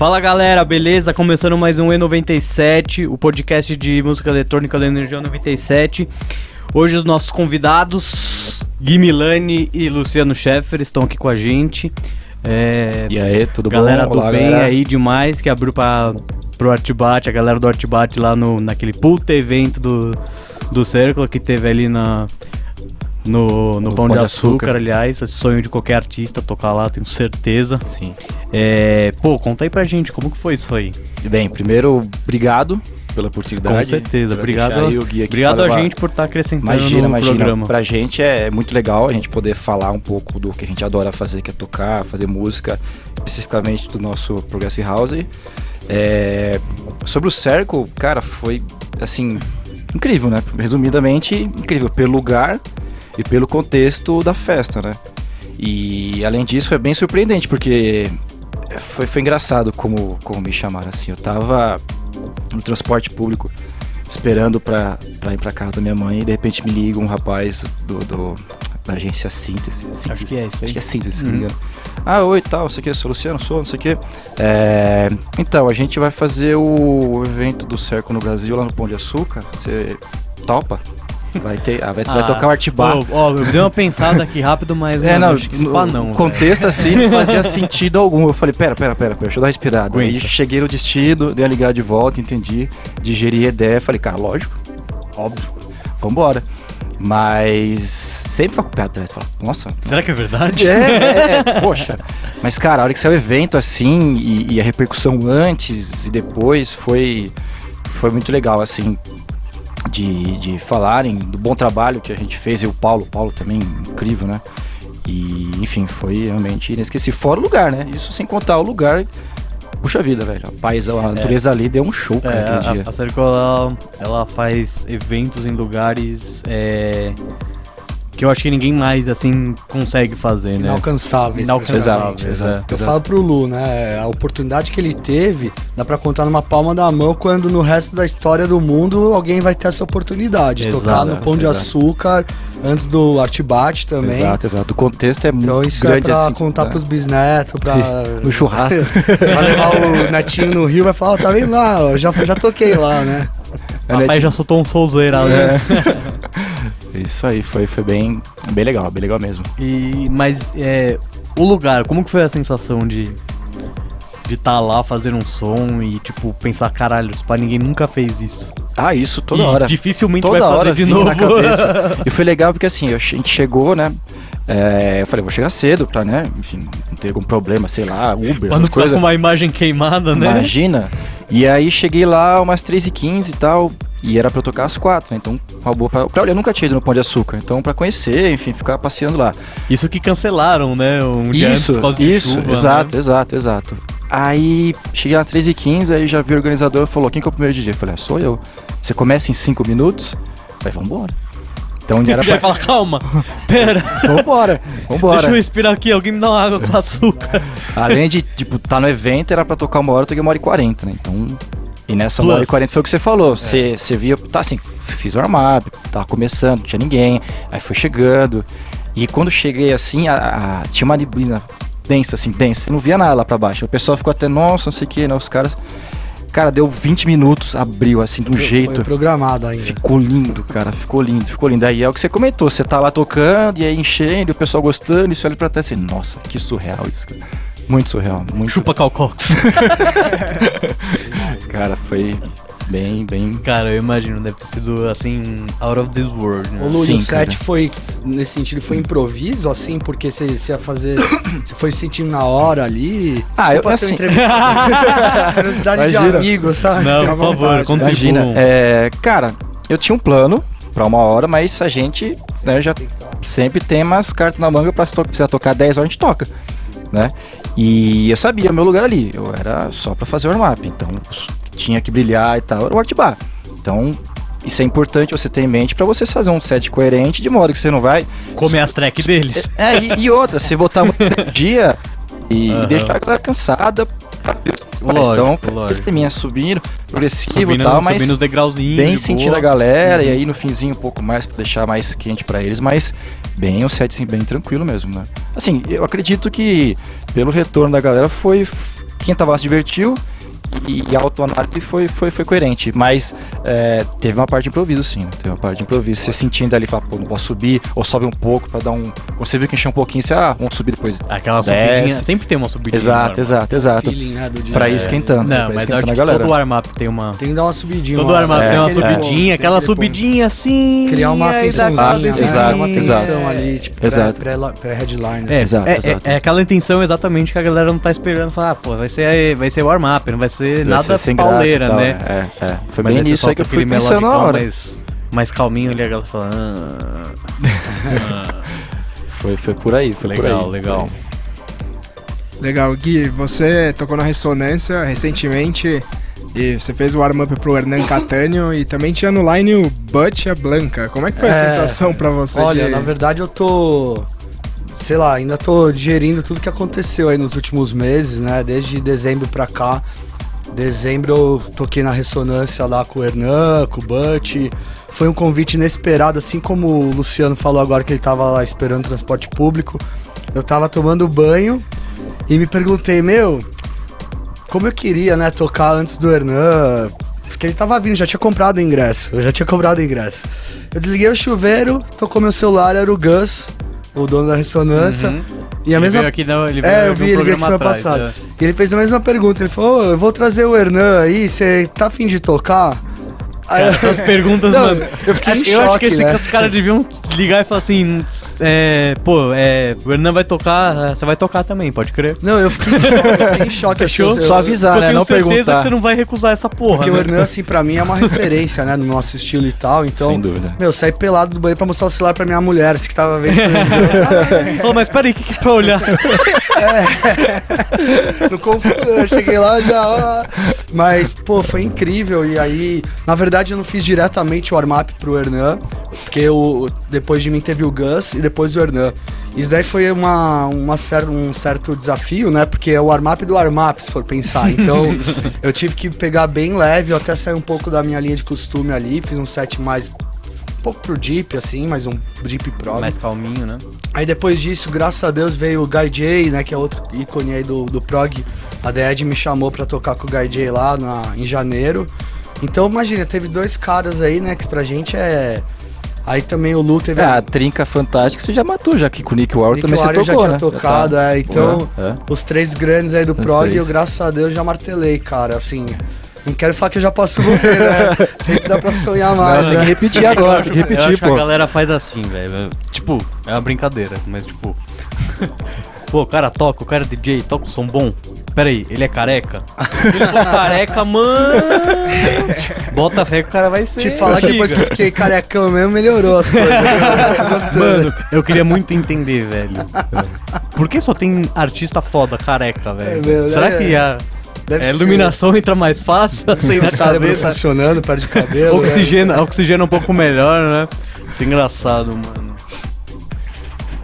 Fala galera, beleza? Começando mais um E97, o podcast de música eletrônica da Energia 97. Hoje os nossos convidados, Gui Milani e Luciano Scheffer, estão aqui com a gente. É, E aí, tudo galera bom? do Olá, bem galera. aí demais, que abriu pra, pro Artbate, a galera do Artbate lá no, naquele puta evento do, do Círculo que teve ali na, no, no Pão de Açúcar, aliás. Esse sonho de qualquer artista tocar lá, tenho certeza. Sim. É, pô, conta aí pra gente, como que foi isso aí? Bem, primeiro, obrigado pela oportunidade. Com certeza, obrigado, deixar aí o Gui aqui obrigado a gente por estar acrescentando Imagina, no imagina. programa. Pra gente é muito legal a gente poder falar um pouco do que a gente adora fazer, que é tocar, fazer música, especificamente do nosso Progressive House. É, sobre o Circle, cara, foi assim, incrível, né? Resumidamente, incrível pelo lugar e pelo contexto da festa, né? E além disso, é bem surpreendente, porque foi, foi engraçado como, como me chamaram assim. Eu tava no transporte público esperando pra, pra ir pra casa da minha mãe e de repente me liga um rapaz do, do- da agência Síntese. Acho que é isso aí. Acho que é Síntese, Uhum. Ah, oi, tal, não sei o que, sou o Luciano, sou, não sei o que. É, então, a gente vai fazer o evento do Cerco no Brasil lá no Pão de Açúcar. Você topa? Vai, ter, ah, vai, vai Ah, tocar o Artibar. Ó, eu dei uma pensada aqui rápido, mas É, mano, não, acho que no não. velho. contexto assim não fazia sentido algum. Eu falei, pera, pera, pera, pera deixa eu dar uma respirada. Aí cheguei no destino, dei a ligada de volta, entendi, digeri a ideia, falei, cara, lógico, óbvio, vambora. Mas sempre fica com o pé atrás, fala, nossa. Será que é verdade? É, é, é, poxa. Mas, cara, a hora que saiu o evento assim, e, e a repercussão antes e depois foi, foi muito legal, assim, de, de falarem do bom trabalho que a gente fez, e o Paulo, o Paulo também, incrível, né? E, enfim, foi realmente inesquecível. Fora o lugar, né? Isso sem contar o lugar. Puxa vida, velho. A paisão, a natureza ali deu um show, cara, É, aquele dia. a, a Circle, ela, ela faz eventos em lugares é, que eu acho que ninguém mais assim consegue fazer, né? Inalcançáveis. Inalcançáveis, Exato, é. exato. Eu falo pro Lu, né? A oportunidade que ele teve dá pra contar numa palma da mão quando no resto da história do mundo alguém vai ter essa oportunidade. Exato, tocar no Pão de exato. Açúcar, antes do Artibate também. Exato, exato. O contexto é Então muito isso é grande pra assim. contar né? pros bisnetos, pra. No churrasco. vai levar o netinho no Rio vai falar, ó, tá vendo lá? ó, já, já toquei lá, né? É, né, Papai tipo- já soltou um souzeira ali. Isso aí, foi, foi bem, bem legal, bem legal mesmo. E, mas é, o lugar, como que foi a sensação de de estar lá fazendo um som e tipo pensar, caralho, pá, ninguém nunca fez isso. Ah, isso toda E hora. Dificilmente Toda vai fazer hora de novo. na cabeça. E foi legal porque assim, a gente chegou, né? é, eu falei, vou chegar cedo pra, né? Enfim, não ter algum problema, sei lá, Uber, pra não essas coisas. com uma imagem queimada, né? Imagina. E aí cheguei lá umas 3h15 e tal. E era pra eu tocar às 4, né? Então, uma boa pra, pra- Eu nunca tinha ido no Pão de Açúcar. Então, pra conhecer, enfim, ficar passeando lá. Isso que cancelaram, né? Um dia antes Isso, por causa de isso, chuva, exato, né? exato, exato. Aí cheguei às 3h15, aí já vi o organizador e falou: quem que é o primeiro DJ? Eu falei: ah, sou eu. Você começa em 5 minutos? Falei: vambora. Então era Já ia pra. falar, calma, pera, Vambora, vambora. deixa eu respirar aqui, alguém me dá uma água com açúcar. Além de, tipo, tá no evento, era pra tocar uma hora, eu toquei uma hora e quarenta, né? Então. E nessa uma hora e Plus. quarenta foi o que você falou. Você você via, tá assim, fiz o armário, tava começando, não tinha ninguém, aí foi chegando. E quando cheguei assim, a, a- tinha uma neblina densa, assim, densa. Eu não via nada lá pra baixo. O pessoal ficou até, nossa, não sei o que, né? Os caras. Cara, deu 20 minutos, abriu assim, de um Foi jeito. programado ainda. Ficou lindo, cara, ficou lindo, ficou lindo. Aí é o que você comentou, você tá lá tocando e aí enchendo, e o pessoal gostando, e você olha pra trás e assim, nossa, que surreal isso, cara. Muito surreal, muito Chupa Calcox. Cara, foi bem, bem. Cara, eu imagino, deve ter sido assim, out of this world, né? O Lu, Sim, o set foi, nesse sentido, foi improviso, assim, porque você ia fazer. Você foi sentindo na hora ali. Ah, eu- um assim- entrevista. Curiosidade de amigo, sabe? Não, por favor, conta- Imagina, é, cara, eu tinha um plano pra uma hora, mas a gente né, já sempre tem umas cartas na manga pra se to precisar tocar 10 horas, a gente toca, né? E eu sabia o meu lugar ali, eu era só pra fazer o warm-up, então tinha que brilhar e tal, era o art bar. Então, isso é importante você ter em mente pra você fazer um set coerente, de modo que você não vai Comer as tracks deles. É, e, e outra, você botar muito dia e Aham. deixar a galera cansada. Lógico, então, sisteminha subindo, progressivo e tal, mas subindo os degrauzinhos. bem de sentindo a galera, e aí no finzinho um pouco mais, pra deixar mais quente pra eles, mas bem um set assim, bem tranquilo mesmo, né? Assim, eu acredito que pelo retorno da galera foi quem tava se divertiu e, e a autoanálise foi, foi, foi coerente. Mas é, teve uma parte de improviso, sim. Teve uma parte de improviso. Você sentindo ali, fala, pô, não posso subir, ou sobe um pouco pra dar um. Quando você viu que encheu um pouquinho, você, ah, vamos subir depois. Aquela Desce. subidinha, sempre tem uma subidinha. Exato, exato, exato. Feeling, né. Pra ir esquentando. Não, pra ir mas esquentando a galera. todo warm-up tem uma... Tem que dar uma subidinha. Todo armado é, tem uma aquele subidinha, aquela subidinha assim. Criar uma atençãozinha, né? Exato, Criar uma atenção ali, tipo, Exato. pré- pré-headliner. É, Exato, é, exato. é, é aquela intenção exatamente que a galera não tá esperando. Falar, ah, pô, vai ser, vai ser warm-up, não vai ser Vai nada ser sem pauleira, tal, né? É, é. Foi Mas bem nisso aí que eu fui pensando na hora. Mais, mais calminho ali, a galera falando. Ah. Foi, foi por aí, foi por aí. legal, legal. Legal, Gui, você tocou na Ressonância recentemente e você fez o warm-up pro Hernan Catânio e também tinha no line o Butch e a Blanca. Como é que foi a É, sensação pra você? Olha, de... na verdade eu tô. Sei lá, ainda tô digerindo tudo que aconteceu aí nos últimos meses, né? Desde dezembro pra cá. Dezembro eu toquei na ressonância lá com o Hernan, com o Butch. Foi um convite inesperado, assim como o Luciano falou agora que ele tava lá esperando transporte público. Eu tava tomando banho e me perguntei, meu, como eu queria, né, tocar antes do Hernan. Porque ele tava vindo, já tinha comprado o ingresso. Eu já tinha comprado o ingresso. Eu desliguei o chuveiro, tocou meu celular, era o Gus, o dono da ressonância. Uhum. E a Ele mesma veio aqui, não, ele veio é, eu vi um ele veio aqui semana atrás, passada. é. E ele fez a mesma pergunta. Ele falou: "Ô, eu vou trazer o Hernan aí, você tá afim de tocar? Cara, essas perguntas, Não, mano. eu fiquei em eu acho choque, que esse- né? os caras deviam ligar e falar assim: é, pô, é, o Hernan vai tocar, você vai tocar também, pode crer. Não, eu fiquei, eu fiquei em choque. assim, Fechou? eu- Só eu- avisar, eu né? tenho Não certeza perguntar. que você não vai recusar essa porra. Porque né? o Hernan, assim, pra mim é uma referência, né, no nosso estilo e tal. Então, Sem dúvida. meu, saí pelado do banheiro pra mostrar o celular pra minha mulher, assim, que tava vendo. Ô, mas peraí, o que, que é pra olhar? no confuso, eu cheguei lá já. ó. Mas, pô, foi incrível. E aí, na verdade, eu não fiz diretamente o warm-up pro Hernan, porque o, depois de mim teve o Gus e depois o Hernan. Isso daí foi uma, uma cer um certo desafio, né? Porque é o warm-up do warm-up, se for pensar. Então, eu tive que pegar bem leve, eu até saí um pouco da minha linha de costume ali, fiz um set mais. Um pouco pro Deep, assim, mas um Deep Prog. Mais calminho, né? Aí depois disso, graças a Deus, veio o Guy J, né, que é outro ícone aí do, do prog. A DED me chamou pra tocar com o Guy J lá na, em janeiro. Então, imagina, teve dois caras aí, né, que pra gente é... Aí também o Lu teve... É, a trinca fantástica você já matou, já que com o Nick Warren Nick também você Warren tocou, já tinha né? tocado, tá. é, então... É, é. Os três grandes aí do Os prog, três. eu, graças a Deus, já martelei, cara, assim... Não quero falar que eu já posso morrer, né? Sempre dá pra sonhar mais, Não, tem né? que repetir agora, tem que eu repetir, que a pô. galera faz assim, velho. Tipo, é uma brincadeira, mas tipo. Pô, o cara toca, o cara é DJ, toca o som bom. Pera aí, ele é careca? Ele for careca, mano. Bota fé que o cara vai ser. Te falar que depois que eu fiquei carecão mesmo, melhorou as coisas. Eu gostando. Mano, eu queria muito entender, velho. Por que só tem artista foda careca, velho? É, meu, Será é- que a, Deve a ser. iluminação entra mais fácil assim o na cérebro cabeça? funcionando, perde cabelo. né? Oxigena, oxigena um pouco melhor, né? Que engraçado, mano.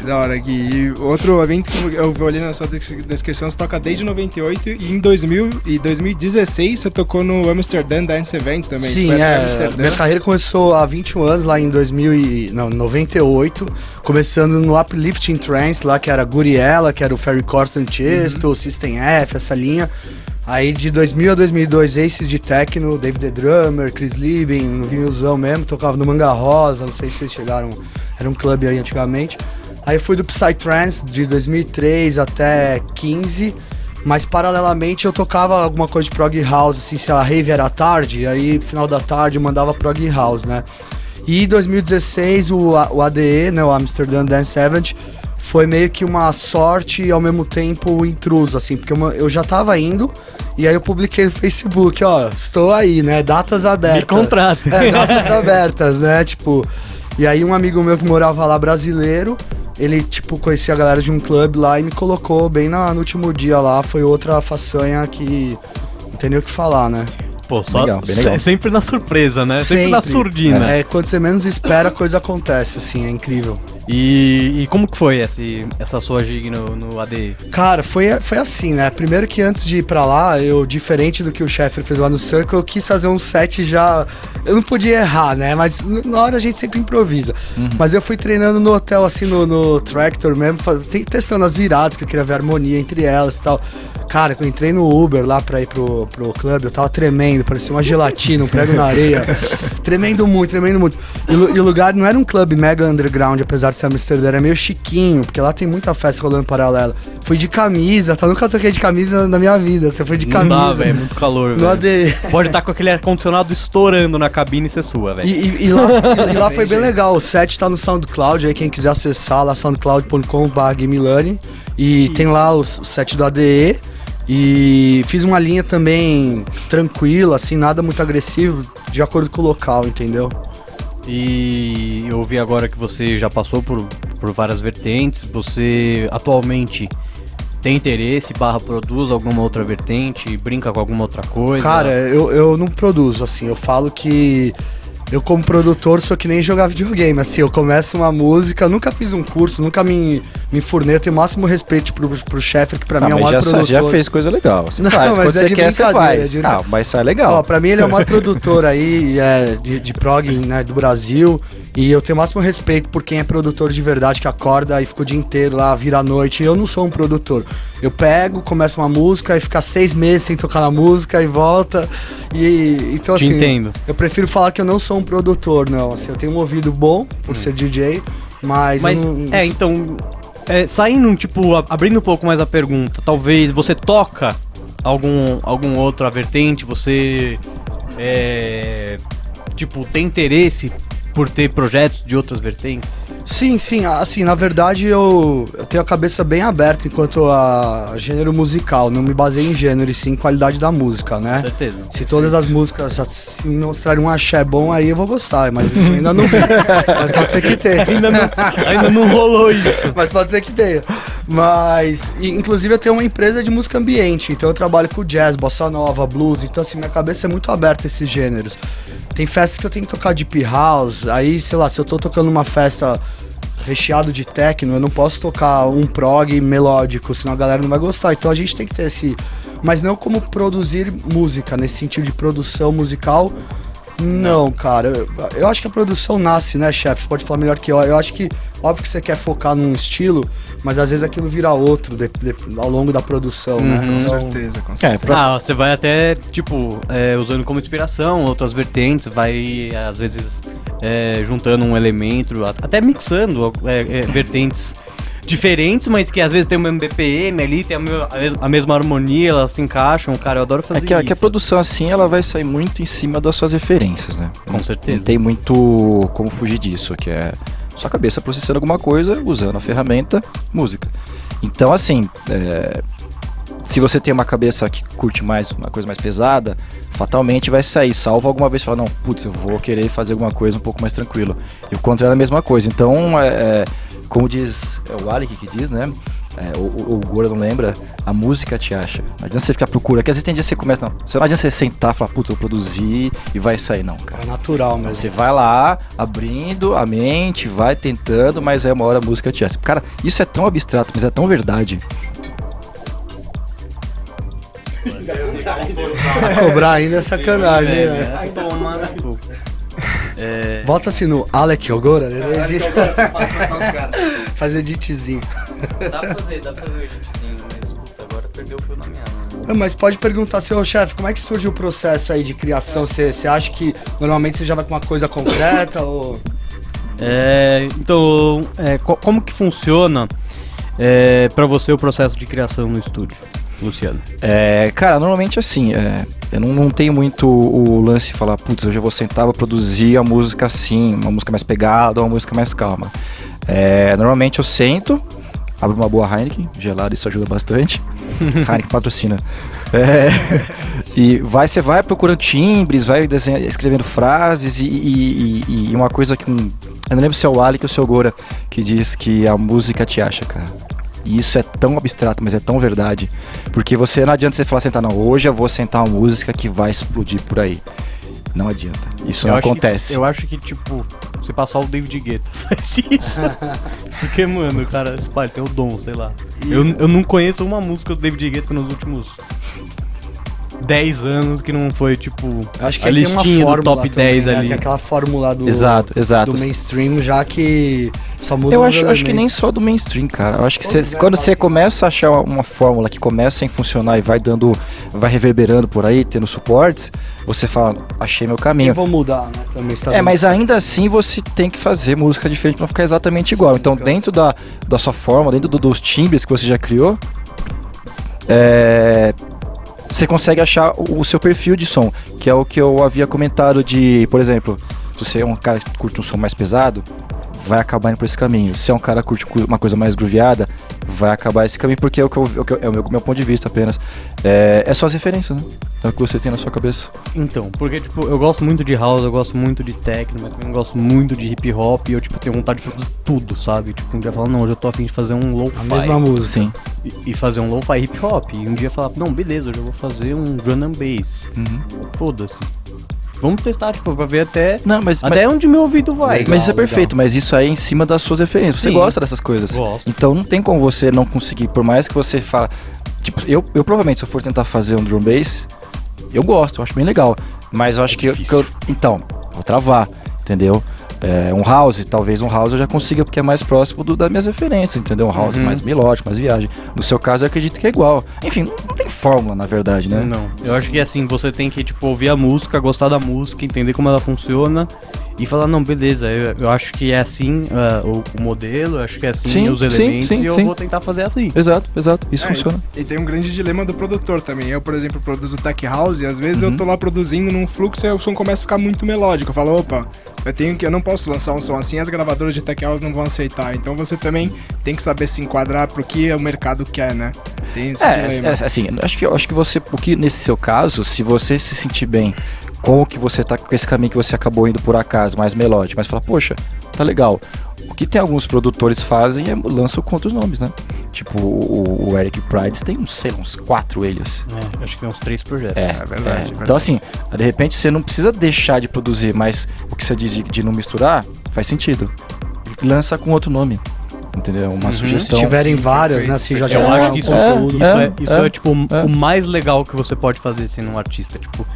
Da hora, Gui. E outro evento que eu olhei na sua des- descrição, você toca desde 98 e em 2000 e 2016 você tocou no Amsterdam Dance Event também. Sim, é. Amsterdã. Minha carreira começou há 21 anos, lá em 2000 e, não, 98, começando no Uplifting Trance, lá que era Guriella, que era o Ferry Corsten Chesto, System F, essa linha. Aí de 2000 a 2002, Aces de Techno, David the Drummer, Chris Lieben, no vinilzão mesmo, tocava no Manga Rosa, não sei se vocês chegaram, era um clube aí antigamente. Aí fui do Psytrance de 2003 até 15, mas paralelamente eu tocava alguma coisa de prog house, assim, se a rave era tarde, aí final da tarde eu mandava prog house, né? E em 2016 o, o ADE, né, o Amsterdam Dance Event, foi meio que uma sorte e ao mesmo tempo intruso, assim, porque eu, eu já tava indo e aí eu publiquei no Facebook, ó, estou aí, né, datas abertas. Me contrata. É, datas abertas, né? Tipo. E aí um amigo meu que morava lá brasileiro, ele, tipo, conhecia a galera de um clube lá e me colocou bem na- no último dia lá. Foi outra façanha que não tem nem o que falar, né? Pô, só Legal, bem legal. se- sempre na surpresa, né? Sempre, na surdina. É, quando você menos espera, a coisa acontece, assim, é incrível. E, e como que foi essa, essa sua gig no, no ADI? Cara, foi, foi assim, né? Primeiro que antes de ir pra lá, eu, diferente do que o Sheffer fez lá no Circle, eu quis fazer um set já. Eu não podia errar, né? Mas na hora a gente sempre improvisa. Mas eu fui treinando no hotel, assim, no, no Tractor mesmo, faz- testando as viradas, que eu queria ver a harmonia entre elas e tal. Cara, eu entrei no Uber lá pra ir pro, pro clube, eu tava tremendo, parecia uma gelatina, um prego na areia. tremendo muito, tremendo muito. E, e, o lugar não era um clube mega underground, apesar de ser Amsterdã, era meio chiquinho, porque lá tem muita festa rolando paralela. Fui de camisa, tá? Nunca toquei de camisa na minha vida. Você foi de camisa. Não dá, velho, muito calor, velho. Pode estar tá com aquele ar-condicionado estourando na cabine e ser sua, velho. E, e, e, lá, e lá foi bem legal. O set tá no SoundCloud, aí quem quiser acessar lá, soundcloud.com.br E tem lá o, o set do ADE. E fiz uma linha também tranquila, assim, nada muito agressivo, de acordo com o local, entendeu? E eu ouvi agora que você já passou por, por várias vertentes. Você atualmente tem interesse, barra produz alguma outra vertente, brinca com alguma outra coisa? Cara, eu, eu não produzo, assim, eu falo que eu como produtor sou que nem jogar videogame, assim, eu começo uma música, nunca fiz um curso, nunca me, me furnei, eu tenho o máximo respeito pro, pro chefe, que pra não, mim é o maior já, produtor. já fez coisa legal, você não, faz, quando é você quer, você faz. É ah, mas sai legal. Ó, pra mim ele é o maior produtor aí é, de, de prog né, do Brasil, e eu tenho o máximo respeito por quem é produtor de verdade, que acorda e fica o dia inteiro lá, vira a noite. Eu não sou um produtor. Eu pego, começo uma música e fica seis meses sem tocar na música e volta. E então Te assim, entendo. eu prefiro falar que eu não sou um produtor, não. Assim, eu tenho um ouvido bom por hum. ser DJ, mas. Mas não, é, então. É, saindo, tipo, abrindo um pouco mais a pergunta, talvez você toca algum, algum outra vertente, você. É, tipo, tem interesse por ter projetos de outras vertentes? Sim, sim. Assim, na verdade eu, eu tenho a cabeça bem aberta enquanto a gênero musical. Não me baseio em gênero, e sim em qualidade da música, né? Com certeza. Se todas as músicas se mostrarem um axé bom, aí eu vou gostar. Mas ainda não mas pode ser que tenha. ainda, não, ainda não rolou isso. mas pode ser que tenha. Mas, inclusive, eu tenho uma empresa de música ambiente. Então eu trabalho com jazz, bossa nova, blues. Então, assim, minha cabeça é muito aberta a esses gêneros. Tem festas que eu tenho que tocar deep house, aí, sei lá, se eu tô tocando uma festa recheado de techno, eu não posso tocar um prog melódico, senão a galera não vai gostar. Então a gente tem que ter esse. Mas não como produzir música, nesse sentido de produção musical, não, cara. Eu, eu, acho que a produção nasce, né, chefe? Você pode falar melhor que eu. Eu acho que, óbvio que você quer focar num estilo, mas às vezes aquilo vira outro de, de, ao longo da produção, né? uhum, né? Com certeza, com certeza. É, pra... Ah, você vai até, tipo, é, usando como inspiração outras vertentes, vai, às vezes, é, juntando um elemento, até mixando é, é, vertentes diferentes, mas que às vezes tem o mesmo BPM ali, tem a, a mesma harmonia, elas se encaixam, cara, eu adoro fazer é que, isso. que a produção assim, ela vai sair muito em cima das suas referências, né? Com certeza. Não tem muito como fugir disso, que é sua cabeça processando alguma coisa, usando a ferramenta música. Então, assim, é, se você tem uma cabeça que curte mais uma coisa mais pesada, fatalmente vai sair, salvo alguma vez falar, não, putz, eu vou querer fazer alguma coisa um pouco mais tranquilo. E o contrário é a mesma coisa. Então, é, é como diz é o Alec que diz, né? É, o, o, o Gora não lembra, a música te acha. Não adianta você ficar procurando, que às vezes tem dia que você começa, não. Você não adianta você sentar e falar, puta, vou produzir e vai sair, não, cara. É natural mesmo. Você vai lá, abrindo a mente, vai tentando, mas é uma hora a música te acha. Cara, isso é tão abstrato, mas é tão verdade. cobrar ainda é sacanagem, né? Toma, né? É... Bota assim no Alec Ogora, né? Edit... Faz editzinho. Dá pra fazer, dá pra fazer o editzinho, mas puta, agora perdeu o fio na minha mão. Mas pode perguntar, seu chefe, como é que surge o processo aí de criação? Você acha que normalmente você já vai com uma coisa concreta ou... É, então, é, como que funciona é, para você o processo de criação no estúdio? Luciano? É, cara, normalmente assim, é, eu não, não, tenho muito o lance de falar, putz, hoje eu vou sentar pra produzir a música assim, uma música mais pegada ou uma música mais calma. É, normalmente eu sento, abro uma boa Heineken, gelado, isso ajuda bastante. Heineken patrocina. É, e vai, você vai procurando timbres, vai desenhar, escrevendo frases e, e, e, uma coisa que um. Eu não lembro se é o Ali ou se é o Gora que diz que a música te acha, cara. E isso é tão abstrato, mas é tão verdade. Porque você não adianta você falar sentar, não, hoje eu vou sentar uma música que vai explodir por aí. Não adianta. Isso eu não acontece. Que, eu acho que, tipo, você passar o David Guetta faz isso. Porque, mano, o cara, pai, tem o dom, sei lá. Eu, eu não conheço uma música do David Guetta nos últimos 10 anos que não foi, tipo, Acho que a uma listinha do fórmula top também, 10 né, ali. que é aquela fórmula do, Exato, exato. do mainstream, já que só muda Eu acho, acho que nem só do mainstream, cara. Eu acho que cê- quando você começa a achar uma fórmula que começa a funcionar e vai dando, vai reverberando por aí, tendo suportes, você fala, achei meu Eu caminho. vou mudar, né? Também está É, mas certo. ainda assim você tem que fazer música diferente pra ficar exatamente igual. Então, cara. dentro da, da sua forma, dentro do- dos timbres que você já criou, é, você consegue achar o, seu perfil de som, que é o que eu havia comentado de, por exemplo, se você é um cara que curte um som mais pesado, vai acabar indo por esse caminho. Se é um cara que curte cu- uma coisa mais grooveada, vai acabar esse caminho, porque é o, que eu, é o que eu- é o meu, meu ponto de vista apenas. É, é só as referências, né? É o que você tem na sua cabeça. Então, porque, tipo, eu gosto muito de house, eu gosto muito de techno, mas também gosto muito de hip hop e eu, tipo, tenho vontade de produzir tudo, sabe? Tipo, um dia falar, não, hoje eu tô afim de fazer um A lo-fi. mesma música. Sim. E, e fazer um lo-fi hip hop. E um dia falar, não, beleza, hoje eu vou fazer um drum and bass. Uhum. Foda-se. Vamos testar, tipo, pra ver até, Não, mas, mas- até onde meu ouvido vai. Legal. Mas isso é legal. perfeito, mas isso aí é em cima das suas referências. Você Sim. gosta dessas coisas. Gosto. Então não tem como você não conseguir, por mais que você fala. Tipo, eu, eu provavelmente, se eu for tentar fazer um drum bass, eu gosto, eu acho bem legal. Mas eu acho que, eu- que eu. Então, vou travar, entendeu? É, um house, talvez um house eu já consiga, porque é mais próximo do, das minhas referências, entendeu? Um house Uhum. mais melódico, mais viagem. No seu caso, eu acredito que é igual. Enfim, não, não tem fórmula, na verdade, né? Não, eu acho que assim, você tem que, tipo, ouvir a música, gostar da música, entender como ela funciona e falar, não, beleza, eu, eu acho que é assim ah, o, o modelo, eu acho que é assim Sim, os sim, elementos sim, e eu sim. vou tentar fazer assim. Exato, exato. Isso É, funciona. E, e tem um grande dilema do produtor também. Eu, por exemplo, produzo tech house e às vezes Uhum. eu tô lá produzindo num fluxo e o som começa a ficar muito melódico. Eu falo, opa, eu tenho que eu não posso lançar um som assim, as gravadoras de tech house não vão aceitar. Então você também tem que saber se enquadrar pro que o mercado quer, né? Tem esse É, dilema. é, assim, acho que, acho que você, o que nesse seu caso, se você se sentir bem com o que você tá, com esse caminho que você acabou indo por acaso, mais melódico, mas fala, poxa, tá legal. O que tem alguns produtores fazem é lançam com outros nomes, né? Tipo, o, o Eric Prides tem uns, sei lá, uns quatro eles. É, acho que tem uns três projetos. É, verdade, é. verdade. Então, assim, de repente você não precisa deixar de produzir, mas o que você diz de, de não misturar faz sentido. Lança com outro nome. Entendeu? Uma Uhum. sugestão. Se tiverem sim, várias, perfeito, né? Se já Eu tiver acho que isso É, isso é, é, isso é, é, tipo é. o mais legal que você pode fazer sendo um artista. Tipo,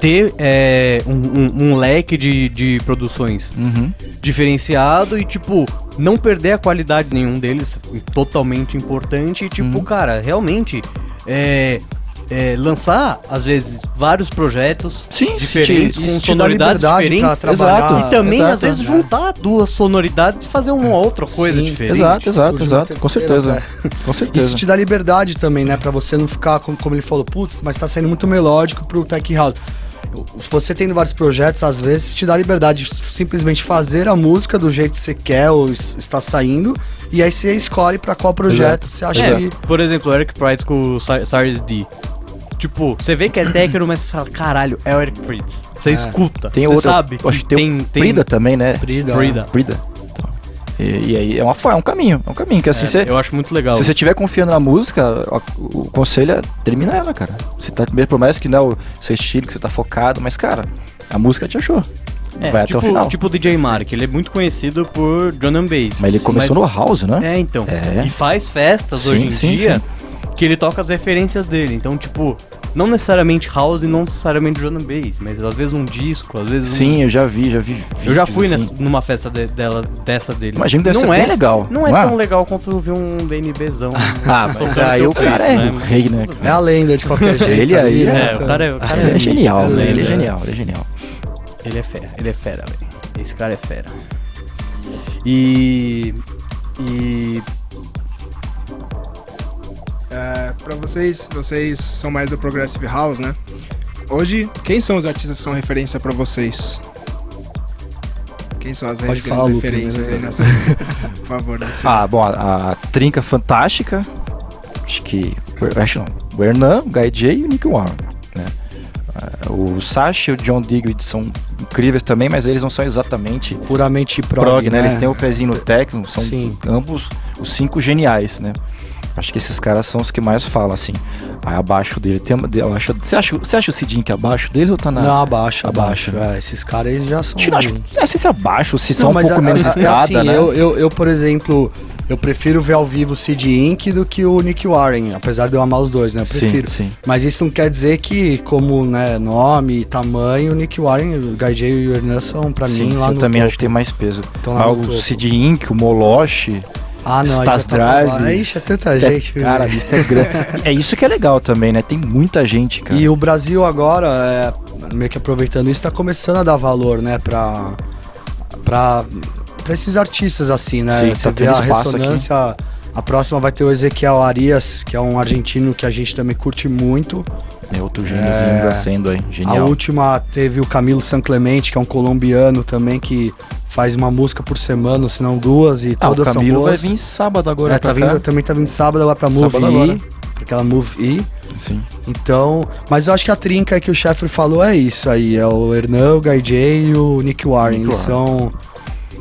ter é, um, um- um leque de, de produções Uhum. diferenciado e, tipo, não perder a qualidade de nenhum deles, totalmente importante. E, tipo, Uhum. cara, realmente, é, é, lançar, às vezes, vários projetos Sim, diferentes, com te dá sonoridades diferentes. Exato. E também, Exato, às vezes, né? juntar duas sonoridades e fazer uma outra coisa Sim, diferente. Exato, exato, exato. Com certeza. Com certeza. Isso te dá liberdade também, né? Pra você não ficar, como, como ele falou, putz, mas tá saindo muito melódico pro tech house. Se você tendo vários projetos, às vezes te dá liberdade de simplesmente fazer a música do jeito que você quer ou es- está saindo, e aí você escolhe pra qual projeto Exato. você acha É, que. por exemplo, o Eric Prydz com o Cy- Cyrus D. Tipo, você vê que é techno, mas você fala, caralho, é o Eric Prydz. Você É. escuta, Tem você outra. sabe acho que tem, o Prida também, né? Brida. Brida. Brida. E, e aí é uma é um caminho. É um caminho que assim, É, você, eu acho muito legal. se você estiver confiando na música, o, o conselho é termina ela, cara. Você tá, por mais que não é o seu estilo, que você tá focado, mas, cara, a música te achou. É, Vai tipo, até o final. Tipo o DJ Mark, ele é muito conhecido por drum and bass. mas ele começou no house, né? É, então. É. E faz festas Sim, hoje em sim, dia sim. Que ele toca as referências dele. Então, tipo, não necessariamente house e não necessariamente drum and bass, mas às vezes um disco, às vezes um... Sim, eu já vi, já vi. Eu já fui assim. nessa- numa festa de- dela, dessa dele. Imagino que deve não ser é, bem legal. Não é tão legal quanto ver um DNBzão. Ah, mas soltando aí o cara é o rei, né? É a lenda de qualquer jeito. Ele aí, né? né? É, o cara é, o cara Ele é genial, é né? Ele é genial, ele é genial. Ele é fera, ele é fera, velho. Esse cara é fera. E. E. É, pra vocês, vocês são mais do Progressive House, né? Hoje, quem são os artistas que são referência pra vocês? Quem são as Pode falar, referências aí primeiro. na cena? Por favor, da cena. Ah, bom, a, a Trinca Fantástica, acho que. Acho não. O Hernan, o Guy J e o Nick Warren. Né? Ah, O Sacha e o John Digweed são incríveis também, mas eles não são exatamente Puramente prog, prog, né? Eles têm o pezinho no techno, são Sim. ambos os cinco geniais, né? Acho que esses caras são os que mais falam, assim. Aí abaixo dele tem acho, você, acha, você acha o Sidink abaixo deles ou tá na. Não, abaixo, Abaixo, abaixo. É, esses caras eles já são. Acho que acho, que- não sei se é abaixo, se Não, são um pouco a- menos a- escada, assim, né? Eu, eu, eu, por exemplo, eu prefiro ver ao vivo o Sid Inc. do que o Nick Warren, apesar de eu amar os dois, né? Eu prefiro. Sim, sim. Mas isso não quer dizer que, como né, nome e tamanho, o Nick Warren, o Guy J e o Hernan são, pra sim, mim, lá eu no também topo. acho que tem mais peso. Estão lá Ah, o. Sid Inc., o Moloch, Ah, não, Stas já tá Drive. baixo. Ixi, é tanta É, gente. Cara, a lista é grande. é isso que é legal também, né? Tem muita gente, cara. E o Brasil agora, é, meio que aproveitando isso, tá começando a dar valor, né, pra, pra, pra esses artistas, assim, né? Sim, Você tá vê a ressonância. A próxima vai ter o Ezequiel Arias, que é um argentino que a gente também curte muito. É outro gêniozinho É. aí. A Genial. última teve o Camilo San Clemente, que é um colombiano também, que faz uma música por semana, se não duas, e Ah, todas são Camilo vai boas. vir sábado agora É, tá cá. vindo, também tá vindo sábado agora pra Move E, aquela Move E. Sim. Então, mas eu acho que a trinca que o Sheffer falou é isso aí, é o Hernan, o Guy J e o Nick Warren. Nick Eles Warren. são.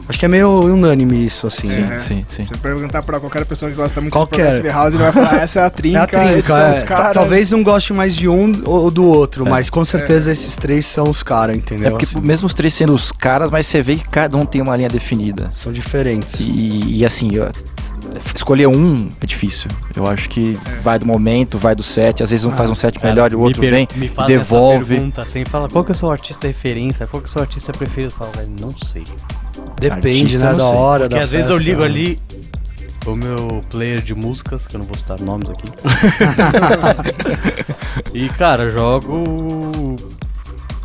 Acho que é meio unânime isso, assim. Sim, É. sim, sim. Se perguntar pra qualquer pessoa que gosta muito Qualquer. de Progressive House, ele vai falar, essa é a É trinca, a trinca, esses são é. caras. Talvez um goste mais de um ou do outro, É. mas com certeza esses três são os caras, entendeu? É porque Assim, mesmo os três sendo os caras, mas você vê que cada um tem uma linha definida. São diferentes. E, e assim, eu- escolher um é difícil. Eu acho que vai do momento, vai do set. Às vezes um Ah, faz um set Cara, melhor e o me outro per- vem, me essa devolve. pergunta assim, fala, qual que é o seu artista referência? Qual que é o seu artista preferido? Eu falo, não sei. Depende, Artista, né, eu da hora, Porque da às vezes eu festa, ligo né? ali o meu player de músicas, que eu não vou citar nomes aqui. e, cara, jogo.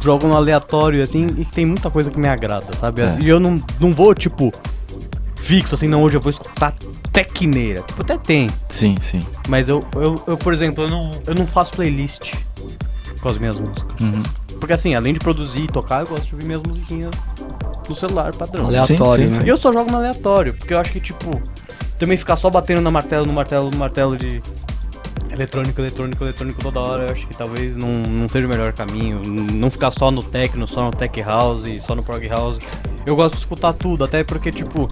Jogo no aleatório, assim, e tem muita coisa que me agrada, sabe? É. E eu não, não vou, tipo, fixo, assim, não, hoje eu vou escutar tecneira. Tipo, até tem. Sim, sim. Mas eu, eu, eu, por exemplo, eu não, eu não faço playlist com as minhas músicas. Uhum. Porque assim, além de produzir e tocar, eu gosto de ouvir minhas musiquinhas no celular padrão. Aleatório, Sim, sim, né? E eu só jogo no aleatório, porque eu acho que, tipo, também ficar só batendo na martelo, no martelo, no martelo de eletrônico, eletrônico, eletrônico toda hora, eu acho que talvez não, não seja o melhor caminho. Não ficar só no techno, só no tech house, só no prog house. Eu gosto de escutar tudo, até porque, tipo,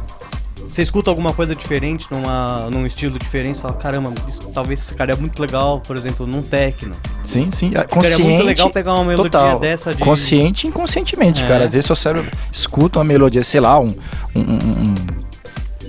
você escuta alguma coisa diferente, numa, num estilo diferente, você fala, caramba, isso talvez ficaria muito legal, por exemplo, num techno. Sim, sim. Ah, Ficaria Consciente. muito legal pegar uma melodia total. dessa de... Consciente e inconscientemente, É. cara. Às vezes seu cérebro escuta uma melodia, sei lá, um, um- um-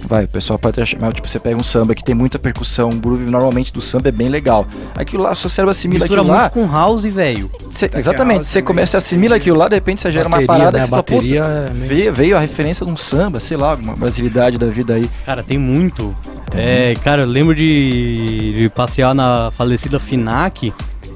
Vai, o pessoal pode achar, tipo, você pega um samba que tem muita percussão, um groove normalmente do samba é bem legal. Aquilo lá, seu cérebro assimila Mistura aquilo lá. muito com house, velho. Exatamente, você também. começa a assimilar aquilo lá, de repente você gera uma Bateria, parada né? que você fala, Bateria puta, é meio- veio, veio a referência de um samba, sei lá, uma brasilidade da vida aí. Cara, tem muito. Tem. É, cara, eu lembro de, de passear na falecida Finac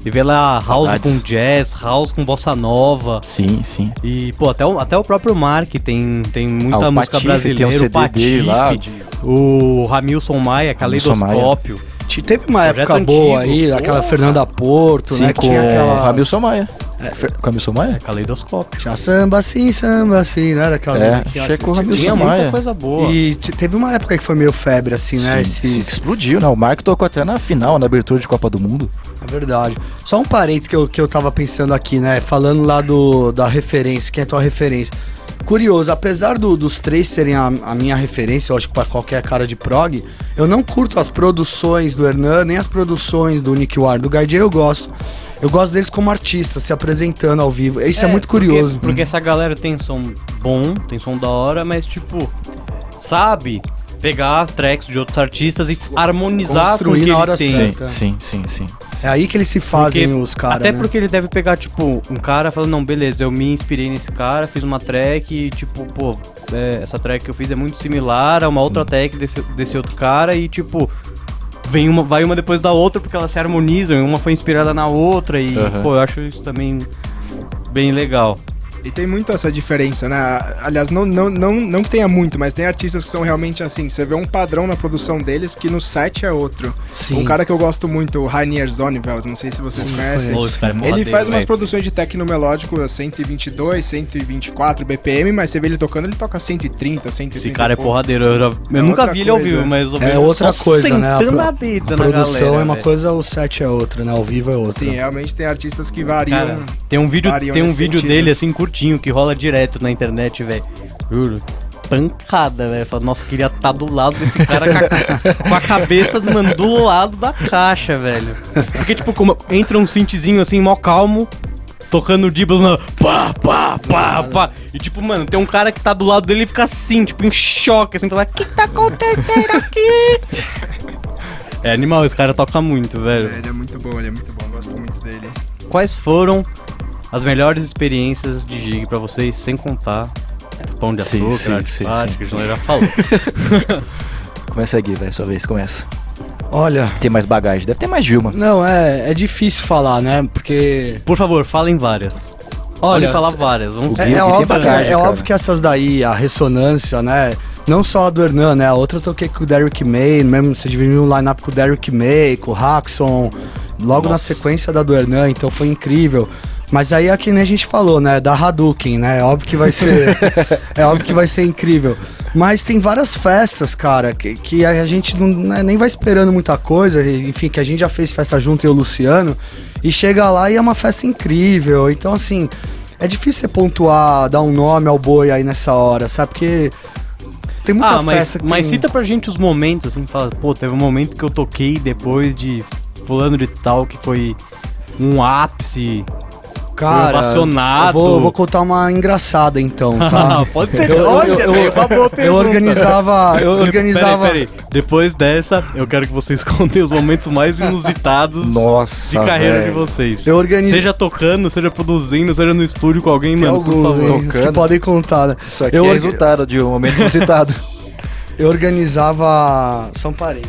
e ver lá house Saudades. com jazz, house com bossa nova. Sim, sim. E, pô, até o, até o próprio Mark tem, tem muita Ah, o música Patife, tem um brasileira, o CD dele lá, Patife, o Ramilson Maia. Caleidoscópio. Te- Teve uma época boa antigo, aí, aquela. Fernanda Porto, sim, né? Que com tinha aquela. o Ramilson Maia. Fer- Ramilson Maia? É, Caleidoscópio. Tinha samba assim, samba assim, não era aquela É, o tinha- Ramilson Tinha Maia. muita coisa boa. E te- teve uma época que foi meio febre, assim, né? Sim, sim, Esses, explodiu, né? O Marco tocou até na final, na abertura de Copa do Mundo. É verdade. Só um parênteses que eu, que eu tava pensando aqui, né? Falando lá do, da referência, quem é a tua referência. Curioso, apesar do- dos três serem a, a minha referência, eu acho que pra qualquer cara de prog, eu não curto as produções do Hernan, nem as produções do Nick Ward. Do Guy J eu gosto. Eu gosto deles como artistas, se apresentando ao vivo. Isso é, muito porque- curioso. Porque, essa galera tem som bom, tem som da hora, mas tipo, sabe pegar tracks de outros artistas e harmonizar com o Construir que na ele hora tem. certa. Sim, sim, sim, sim. É aí que eles se fazem Porque- os caras. Até né? porque ele deve pegar, tipo, um cara falando, não, beleza, eu me inspirei nesse cara, fiz uma track e, tipo, pô, é, essa track que eu fiz é muito similar a uma outra track desse, desse outro cara e, tipo, vem uma, vai uma depois da outra porque elas se harmonizam, uma foi inspirada na outra e, Aham. pô, eu acho isso também bem legal. E tem muito essa diferença, né? Aliás, não, não, não, não que tenha muito, mas tem artistas que são realmente assim. Você vê um padrão na produção deles que no set é outro. Sim. Um cara que eu gosto muito, o Rainier Zoneveld, não sei se vocês Sim, conhecem. Cara é Ele faz umas velho. produções de techno melódico a 122, 124 BPM, mas você vê ele tocando, ele toca 130, 130. Esse cara é porradeiro, eu, já- eu É nunca vi ele ao coisa. vivo, mas eu É outra só coisa, né? A, sentando pro- a dedo a na produção galera, é uma velho. coisa, o set é outra, né? Ao vivo é outra. Sim, realmente tem artistas que variam. Cara, tem um vídeo, tem um vídeo sentido. dele assim curtinho que rola direto na internet, velho. Juro. Pancada, velho. Fala, Nossa, queria estar do lado desse cara com a, com a cabeça mano, do lado da caixa, velho. Porque, tipo, como entra um synthzinho assim, mó calmo. tocando Dibbles no pá, pá, pá, pá. E tipo, mano, tem um cara que tá do lado dele e fica assim, tipo, em choque, assim, fala, o que tá acontecendo aqui? É animal, esse cara toca muito, velho. Ele é muito bom, ele é muito bom, gosto muito dele. Quais foram as melhores experiências de gig pra vocês, sem contar pão de açúcar, sim, sim, arte, sim, que sim. a gente já falou. Começa aqui, vai, sua vez, começa. Olha, Tem mais bagagem, deve ter mais de uma. não, é, é difícil falar, né? Porque. Por favor, falem várias. Olha, Podem falar várias. Vamos o É, é óbvio, que, bagagem, é cara. óbvio que essas daí, a ressonância, né? Não só a do Hernan, né? A outra eu toquei com o Derrick May, mesmo você dividiu um line-up com o Derrick May, com o Haxon, logo na Nossa. sequência da do Hernan, então foi incrível. Mas aí é que nem a gente falou, né? Da Hadouken, né? É óbvio que vai ser. é óbvio que vai ser incrível. Mas tem várias festas, cara, que, que a gente não, né, nem vai esperando muita coisa. Enfim, que a gente já fez festa junto eu e o Luciano. E chega lá e é uma festa incrível. Então, assim, é difícil você pontuar, dar um nome ao boi aí nessa hora, sabe? Porque tem muita Ah, mas, festa que mas tem... cita pra gente os momentos, assim, fala, pô, teve um momento que eu toquei depois de fulano de tal, que foi um ápice. Cara, ovacionado. eu vou, eu vou contar uma engraçada então, tá? Pode ser. Eu- eu- Olha, eu- velho, uma boa Eu pergunta. organizava, eu organizava... Peraí, peraí. Depois dessa, eu quero que vocês contem os momentos mais inusitados Nossa, de carreira de velho. vocês. Eu organizo... Seja tocando, seja produzindo, seja no estúdio com alguém, Tem mano, por alguns, favor. hein, os que tocando. podem contar, né? Isso aqui Eu é orga- resultado de um momento inusitado. Eu organizava... São parentes.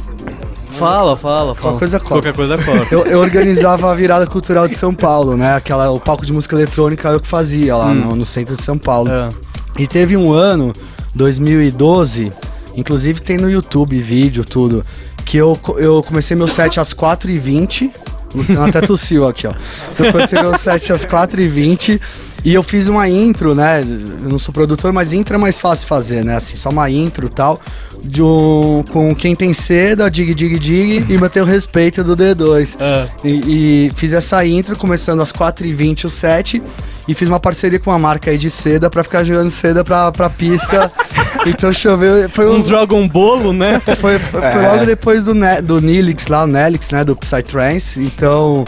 Fala, fala, fala. Qualquer coisa corta. Qualquer coisa corta. Eu, eu organizava a virada cultural de São Paulo, né? Aquela, o palco de música eletrônica eu que fazia lá Hum. no, no centro de São Paulo. É. E teve um ano, 2012, inclusive tem no YouTube vídeo, tudo, que eu, eu comecei meu set às 4h20. O Luciano até tossiu aqui, ó. Eu comecei meu set às 4h20 e eu fiz uma intro, né? Eu não sou produtor, mas intro é mais fácil fazer, né? Assim, só uma intro e tal. De um, com quem tem seda, dig, dig, dig, e manter o respeito do D2. É. E, e fiz essa intro começando às 4h20 o set e fiz uma parceria com uma marca aí de seda pra ficar jogando seda pra, pra pista. então choveu. Foi, um, Uns jogam bolo, né? foi, foi É. logo depois do, Ne- do Nilix lá, o Nelix, né? Do Psytrance. Então.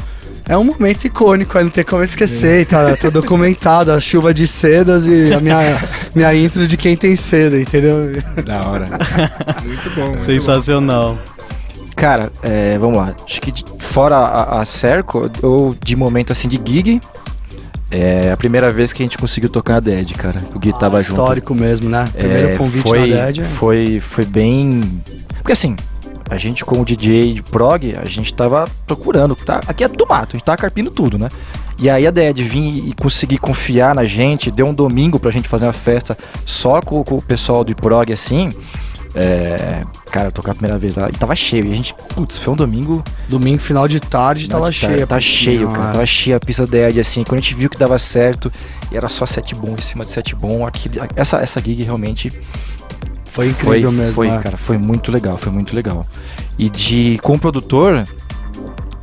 É um momento icônico, aí não tem como esquecer, tá, tá documentado a chuva de sedas e a minha, minha intro de quem tem seda, entendeu? da hora. Muito bom, muito bom. Sensacional. Cara, é, vamos lá. Acho que fora a, a Cerco, ou de momento assim de gig, é a primeira vez que a gente conseguiu tocar na Dead, cara. O Gui tava junto. Histórico mesmo, né? Primeiro É, convite foi, na Dead. Foi, foi bem. Porque assim, a gente como DJ de prog, a gente tava procurando. Tá, aqui é do mato, a gente tava carpindo tudo, né? E aí a Dead vir e conseguir confiar na gente, deu um domingo pra gente fazer uma festa só com, com o pessoal do prog assim. É, cara, eu tocar a primeira vez lá e tava cheio. E a gente, putz, foi um domingo Domingo, final de tarde, tava Tá- cheia. Tá cheio, cara. Tava cheia a pista da Ed, assim. Quando a gente viu que dava certo, e era só set bom em cima de set bom. Aqui, essa, essa gig realmente Foi foi, incrível mesmo. foi, é. cara. Foi muito legal, foi muito legal. E de com o produtor,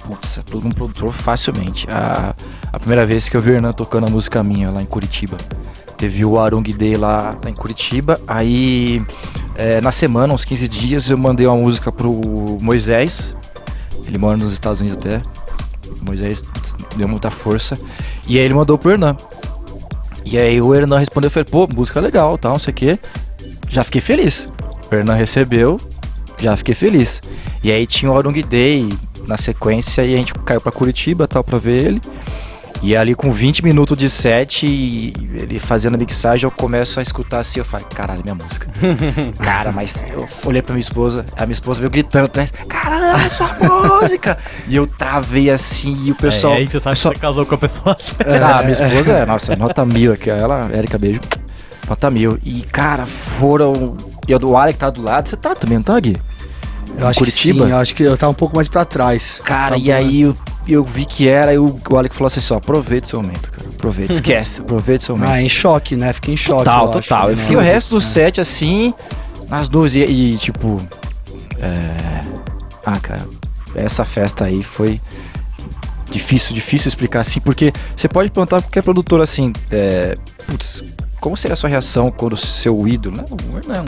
putz, um produtor facilmente. A, a primeira vez que eu vi o Hernan tocando a música minha lá em Curitiba. Teve o Arung Day lá, lá em Curitiba. Aí, é, na semana, uns 15 dias, eu mandei uma música pro Moisés. Ele mora nos Estados Unidos até. Moisés deu muita força. E aí ele mandou pro Hernan. E aí o Hernan respondeu, falei, pô, música legal, tal, não sei o quê. Já fiquei feliz. O Hernan recebeu, já fiquei feliz. E aí tinha o Arung Day na sequência e a gente caiu pra Curitiba, tal, pra ver ele. E ali com 20 minutos de set, e ele fazendo a mixagem, eu começo a escutar assim, eu falei, caralho, minha música. Cara, mas eu olhei pra minha esposa, a minha esposa veio gritando atrás, caralho, sua música! E eu travei assim, e o pessoal. é, aí você sabe que pessoal- você casou com a pessoa certa. ah, minha esposa é, nossa, nota mil aqui. Ela, Érica, beijo. Nota mil. E, cara, foram. E o Alec tá do lado. Você tá também, não tá, Gui? Eu acho Curitiba? que sim, eu acho que eu tava um pouco mais pra trás. Cara, e aí eu, eu vi que era, e o, o Alec falou assim: só, aproveita o seu momento, cara. Aproveita, esquece, aproveita o seu momento. Ah, em choque, né? Fiquei em choque. total, eu acho, total. né? Eu fiquei o resto do É. set assim, nas duas. E, e, tipo. É... Ah, cara, essa festa aí foi. Difícil, difícil explicar assim, porque você pode pra qualquer produtor assim, é, putz, como seria a sua reação quando o seu ídolo, né? Não,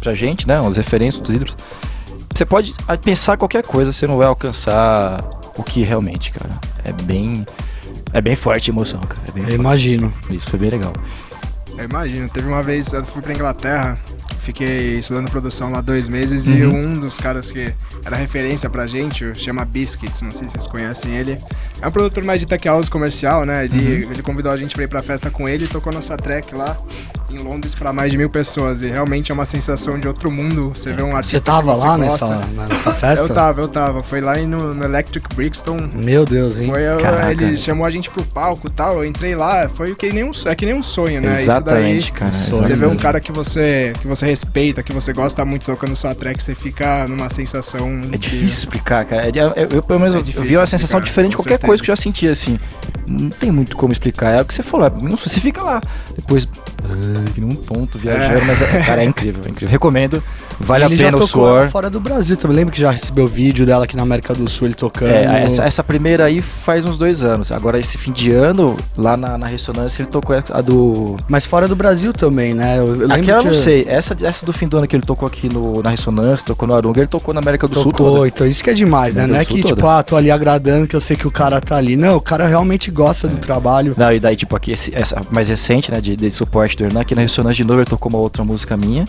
pra gente, né? As referências dos ídolos. Você pode pensar qualquer coisa, você não vai alcançar o que realmente, cara. É bem. É bem forte a emoção, cara. É bem Eu forte. imagino. Isso foi bem legal. Eu imagino, teve uma vez, eu fui pra Inglaterra, fiquei estudando produção lá dois meses e um dos caras que era referência pra gente, chama Biscuits, não sei se vocês conhecem ele. É um produtor mais de tech house comercial, né? Ele, ele convidou a gente pra ir pra festa com ele e tocou nossa track lá em Londres pra mais de mil pessoas. E realmente é uma sensação de outro mundo. Você vê um artista. Você tava lá gosta. nessa, nessa festa? Eu tava, eu tava. Foi lá no, no Electric Brixton. Meu Deus, hein? Foi, eu- ele chamou a gente pro palco e tal. Eu entrei lá, foi que nem um, é que nem um sonho, né? Exatamente, cara. Sonho. Você vê um exatamente. cara que você, que você respeita, que você gosta muito tocando sua track, você fica numa sensação. É difícil explicar, cara. É de- Eu, eu, pelo menos, É eu- eu vi uma sensação explicar, diferente de qualquer certeza. coisa que eu já senti, assim. Não tem muito como explicar. É o que você falou. é- Não, você fica lá. Depois, ah, que nem um tonto viajando, mas, é, cara, é incrível, é incrível. Recomendo. Vale ele a pena já o tocou suor. fora do Brasil também. Lembra que já recebeu vídeo dela aqui na América do Sul, ele tocando. É, essa, essa primeira aí faz uns dois anos. Agora, esse fim de ano, lá na, na ressonância, ele tocou a do. Mas fora do Brasil também, né? Eu, eu lembro Aquela eu que não sei. Essa, essa do fim do ano que ele tocou aqui no, na ressonância, tocou no Arunga, ele tocou na América do Sul Tocou, toda. então isso que é demais, né? Não é Sul que, toda. tipo, ah, tô ali agradando que eu sei que o cara tá ali. Não, o cara realmente gosta É. do trabalho. Não, e daí, tipo, aqui, esse- essa mais recente, né, de, de suporte do Hernan, aqui na Ressonância de novo, ele tocou uma outra música minha.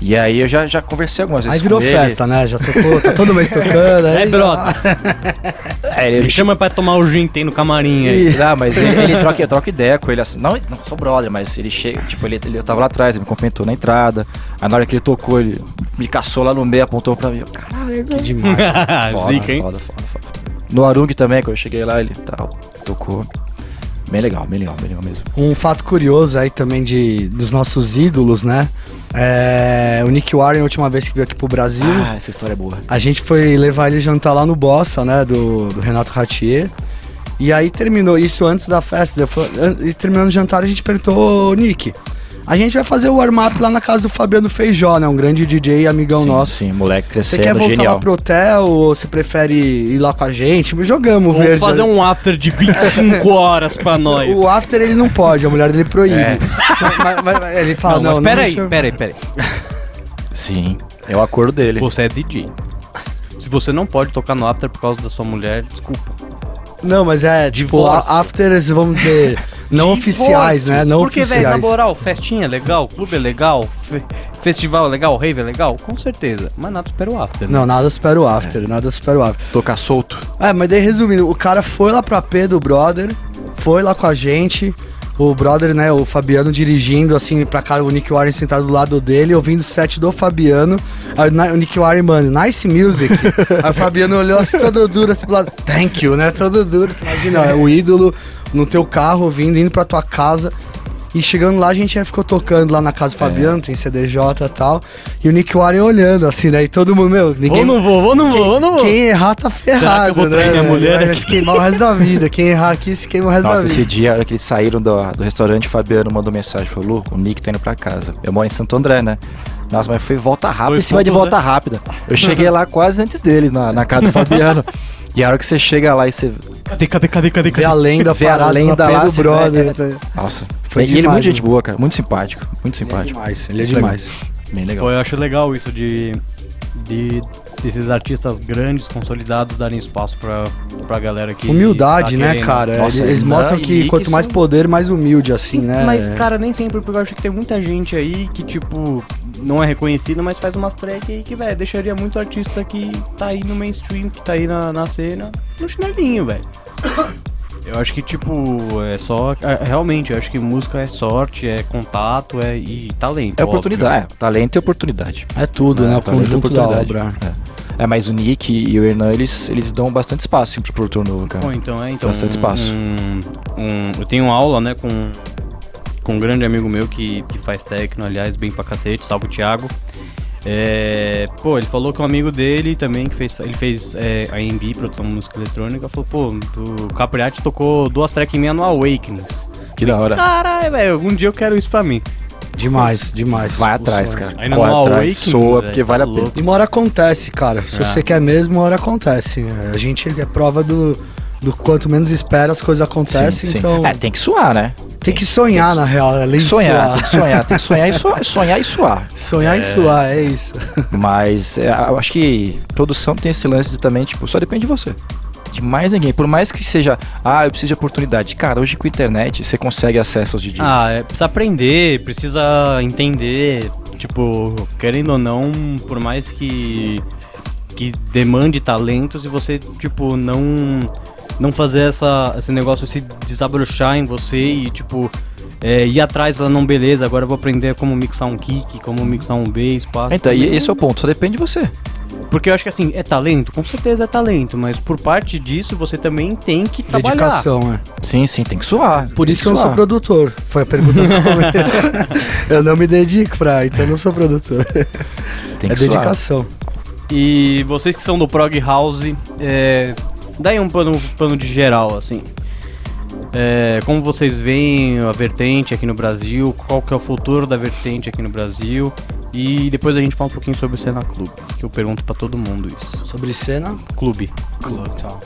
E aí eu já, já conversei algumas vezes Aí virou com ele. festa, né? Já tocou, tá todo mês tocando. Aí É, já- brother. É, ele Me chama pra tomar o gin, tem no camarim aí. Ih. Não, mas ele, ele troca, troca ideia com ele assim. Não, não sou brother, mas ele chega, tipo, ele, ele eu tava lá atrás, ele me cumprimentou na entrada. Aí na hora que ele tocou, ele me caçou lá no meio, apontou pra mim. Eu, Caralho, Que demais. foda, Zica, hein? foda, foda, foda. No Arung também, quando eu cheguei lá, ele tal, tocou. Bem legal, bem legal, bem legal mesmo. Um fato curioso aí também de, dos nossos ídolos, né? É, o Nick Warren, a última vez que veio aqui pro Brasil, Ah, essa história é boa. a gente foi levar ele jantar lá no Bossa, né? Do, do Renato Ratier. E aí terminou isso antes da festa. E terminando o jantar, a gente perguntou, "Ô, Nick, a gente vai fazer o warm-up lá na casa do Fabiano Feijó, né? Um grande DJ e amigão sim, nosso. Sim, moleque Você crescendo, quer voltar genial. lá pro hotel ou você prefere ir lá com a gente? Jogamos o Vamos verde. fazer um after de 25 horas pra nós. O after ele não pode, a mulher dele proíbe. É. Mas- mas- mas ele fala, Não, não, mas não, peraí, peraí, peraí. Sim, é o acordo dele. Você é DJ. Se você não pode tocar no after por causa da sua mulher, desculpa. Não, mas é, tipo, Divórcio. a- afters, vamos dizer, não oficiais, né? Não Porque, velho, oficiais. na moral, festinha é legal, clube é legal, fe- festival é legal, rave é legal, com certeza. Mas nada supera o after. né? Não, nada supera o after, nada supera o after. Tocar solto. É, mas daí resumindo, o cara foi lá pra P do brother, foi lá com a gente, o brother, né, o Fabiano dirigindo assim pra cá, o Nick Warren sentado do lado dele, ouvindo o set do Fabiano. Aí o Nick Warren, mano, nice music. Aí o Fabiano olhou assim todo duro assim pro lado, thank you, né, todo duro. Imagina, é o ídolo no teu carro ouvindo, indo pra tua casa. E chegando lá, a gente já ficou tocando lá na casa do Fabiano, tem CDJ e tal. E o Nick Warren olhando, assim, né? E todo mundo, meu, ninguém. Vou, não vou, vou, não vou, vou, não vou. Quem errar tá ferrado, eu vou né? minha mulher Vai aqui? se queimar o resto da vida. Quem errar aqui se queima o resto Nossa, da esse vida. dia, a hora que eles saíram do, do restaurante, o Fabiano mandou mensagem, falou, Lu, o Nick tá indo pra casa. Eu moro em Santo André, né? Nossa, mas foi volta rápida Foi em cima de volta rápida. Eu cheguei lá quase antes deles, na, na casa do Fabiano. E a hora que você chega lá e você... Cadê, cadê, cadê, cadê, Vê a cadê? lenda Vê a lenda lá, do brother. tá? Nossa. Foi e ele é demais, muito gente né? boa, cara. Muito simpático. Muito Ele é simpático. demais, ele é Muito demais. Bem legal. Pô, eu acho legal isso de, de desses artistas grandes, consolidados, darem espaço pra, pra galera que. Humildade, tá né, cara? Nossa, eles eles Renan mostram que quanto mais poder, mais humilde, assim, né? Mas, cara, nem sempre, porque eu acho que tem muita gente aí que, tipo, não é reconhecida, mas faz umas track aí que, velho, deixaria muito artista que tá aí no mainstream, que tá aí na, na cena, no chinelinho, velho. Eu acho que, tipo, é só. é, realmente, eu acho que música é sorte, é contato é, e talento. É óbvio. oportunidade. É, talento e oportunidade. É tudo, né? O talento e conjunto da obra. É. É, mas o Nick e o Hernan, eles, eles dão bastante espaço assim, pro produtor novo, cara. Bom, então é, então. Bastante espaço. um- um- eu tenho aula, né, com, com um grande amigo meu que, que faz techno, aliás, bem pra cacete, salve o Thiago. É, pô, ele falou que um amigo dele também, que fez, ele fez é, a AMB, produção de música eletrônica, falou, pô, o Capriati tocou duas tracks minhas no Awakenings. Que da hora. Caralho, velho, algum dia eu quero isso pra mim. Demais, demais. Vai atrás, cara. Ainda Corre no atrás, Awakening, soa, velho, porque tá vale a pena. E uma hora acontece, cara. Se É. você quer mesmo, uma hora acontece. A gente é prova do, do quanto menos espera, as coisas acontecem. Sim, sim. Então É, tem que suar, né? tem que sonhar, na real. Além de sonhar, suar. tem que sonhar, tem que sonhar e suar. Sonhar e suar. Sonhar e suar, é isso. Mas é, eu acho que produção tem esse lance de também, tipo, só depende de você. De mais ninguém. Por mais que seja, ah, eu preciso de oportunidade. Cara, hoje com a internet você consegue acesso aos DJs. Ah, é, precisa aprender, precisa entender. Tipo, querendo ou não, por mais que que demande talentos e você, tipo, não não fazer essa, esse negócio se desabrochar em você e, tipo, é, ir atrás lá, não, beleza, agora eu vou aprender como mixar um kick, como mixar um bass, pá. Então, e esse é o ponto, só depende de você. Porque eu acho que assim, é talento? Com certeza é talento, mas por parte disso você também tem que trabalhar. Dedicação, é. Sim, sim, tem que suar. Por isso que eu não sou produtor. Foi a pergunta do começo. eu não me dedico pra, então eu não sou produtor. Tem é que suar. dedicação. E vocês que são do Prog House, é, daí um pano, pano de geral, assim. É, como vocês veem a vertente aqui no Brasil, qual que é o futuro da vertente aqui no Brasil e depois a gente fala um pouquinho sobre o Cena Clube, que eu pergunto pra todo mundo isso. Sobre cena? Clube. Tá.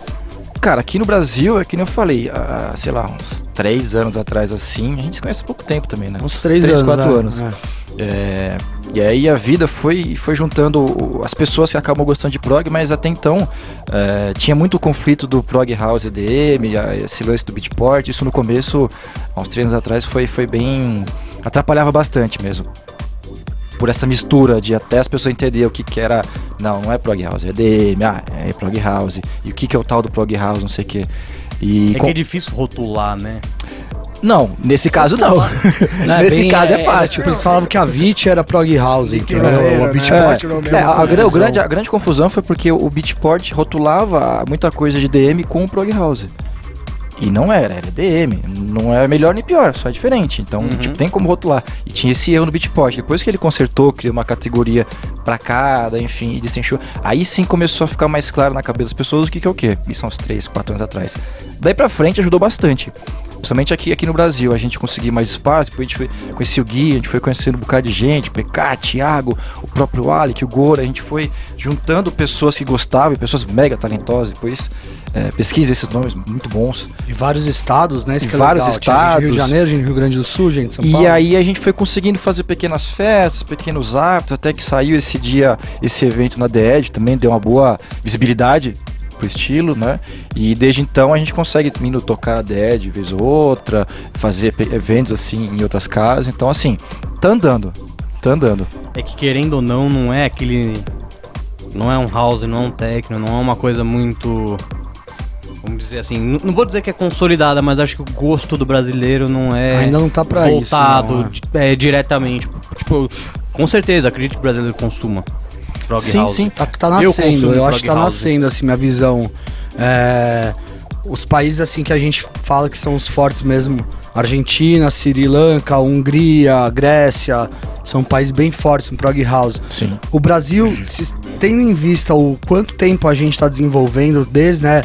Cara, aqui no Brasil, é que nem eu falei, há, sei lá, uns três anos atrás assim, a gente se conhece há pouco tempo também, né? Uns três, Três, anos. quatro né? anos. É. É, e aí a vida foi, foi juntando as pessoas que acabam gostando de prog, mas até então é, tinha muito conflito do prog house EDM, esse lance do beatport, isso no começo, há uns três anos atrás, foi, foi bem... atrapalhava bastante mesmo. Por essa mistura de até as pessoas entenderem o que que era, não, não é prog house, é EDM, ah, é prog house, e o que que é o tal do prog house, não sei o que. E É com- que é difícil rotular, né? Não, nesse caso não. Não, nesse bem- caso é, fácil. Tipo, eles falavam que a VIT era prog house, entendeu? O né? beatport É, não É, mesmo a, a grande, a grande confusão foi porque o Beatport rotulava muita coisa de DM com o Prog House. E não era, era DM. Não é melhor nem pior, só é diferente. Então, Uhum. tipo, tem como rotular. E tinha esse erro no Beatport. Depois que ele consertou, criou uma categoria pra cada, enfim, e destrinchou. Aí sim começou a ficar mais claro na cabeça das pessoas o que, que é o que. Isso há uns 3, 4 anos atrás. Daí pra frente ajudou bastante. Principalmente aqui, aqui no Brasil, a gente conseguir mais espaço, depois a gente foi, conhecia o Gui, a gente foi conhecendo um bocado de gente, PK, Thiago, o próprio Alec, o Gora, a gente foi juntando pessoas que gostavam, e pessoas mega talentosas, depois é, pesquisa esses nomes muito bons. E vários estados, né? Isso E é vários legal. Tinha gente de Rio de estados. Janeiro, gente de Rio Grande do Sul, gente de São E Paulo. aí a gente foi conseguindo fazer pequenas festas, pequenos atos, até que saiu esse dia, esse evento na DED, também deu uma boa visibilidade pro estilo, né? E desde então a gente consegue indo tocar a DED vez ou outra, fazer eventos assim em outras casas. Então assim, tá andando. Tá andando. É que querendo ou não, não é aquele. Não é um house, não é um techno, não é uma coisa muito. Vamos dizer assim, não vou dizer que é consolidada, mas acho que o gosto do brasileiro não é Ainda não tá pra isso. voltado não, é. é, diretamente. Tipo, com certeza, acredito que o brasileiro consuma. Prog Sim, house. sim. Tá, tá Eu nascendo, consumo eu, acho que tá house. nascendo, assim, minha visão. É, os países, assim, que a gente fala que são os fortes mesmo, Argentina, Sri Lanka, Hungria, Grécia, são países bem fortes no prog house. Sim. O Brasil, se, tendo em vista o quanto tempo a gente tá desenvolvendo, desde, né,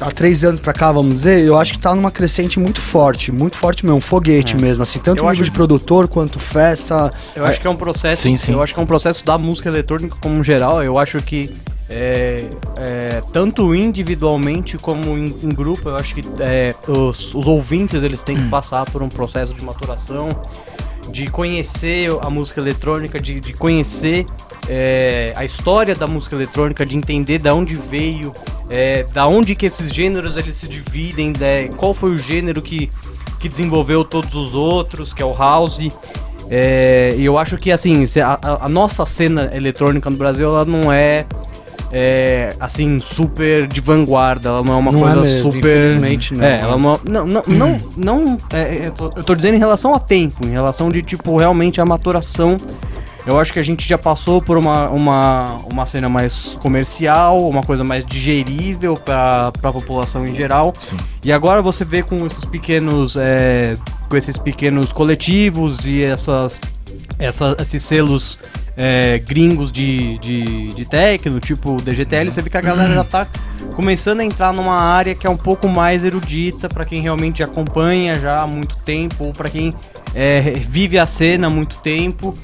há três anos pra cá, vamos dizer, eu acho que tá numa crescente muito forte, muito forte mesmo, um foguete É. mesmo, assim, tanto Eu nível acho- de produtor quanto festa. Eu acho que é um processo. Sim, sim. Eu acho que é um processo da música eletrônica como geral. Eu acho que é, é, tanto individualmente como em, em grupo, eu acho que é, os, os ouvintes eles têm que passar por um processo de maturação, de conhecer a música eletrônica, de, de conhecer é, a história da música eletrônica, de entender da onde veio, é, da onde que esses gêneros eles se dividem, né, qual foi o gênero que, que desenvolveu todos os outros, que é o house. É, e eu acho que assim, a- a nossa cena eletrônica no Brasil ela não é, é, assim super de vanguarda, ela não é uma Não é coisa mesmo, super. infelizmente, não. É, ela não, não, não, não, não é, eu, tô, eu tô dizendo em relação a tempo, em relação de tipo realmente a maturação. Eu acho que a gente já passou por uma, uma, uma cena mais comercial, uma coisa mais digerível para a população em geral. Sim. E agora você vê com esses pequenos, é, com esses pequenos coletivos e essas, essa- esses selos é, gringos de, de, de techno, tipo DGTL, você vê que a galera já tá começando a entrar numa área que é um pouco mais erudita para quem realmente acompanha já há muito tempo ou para quem é, vive a cena há muito tempo.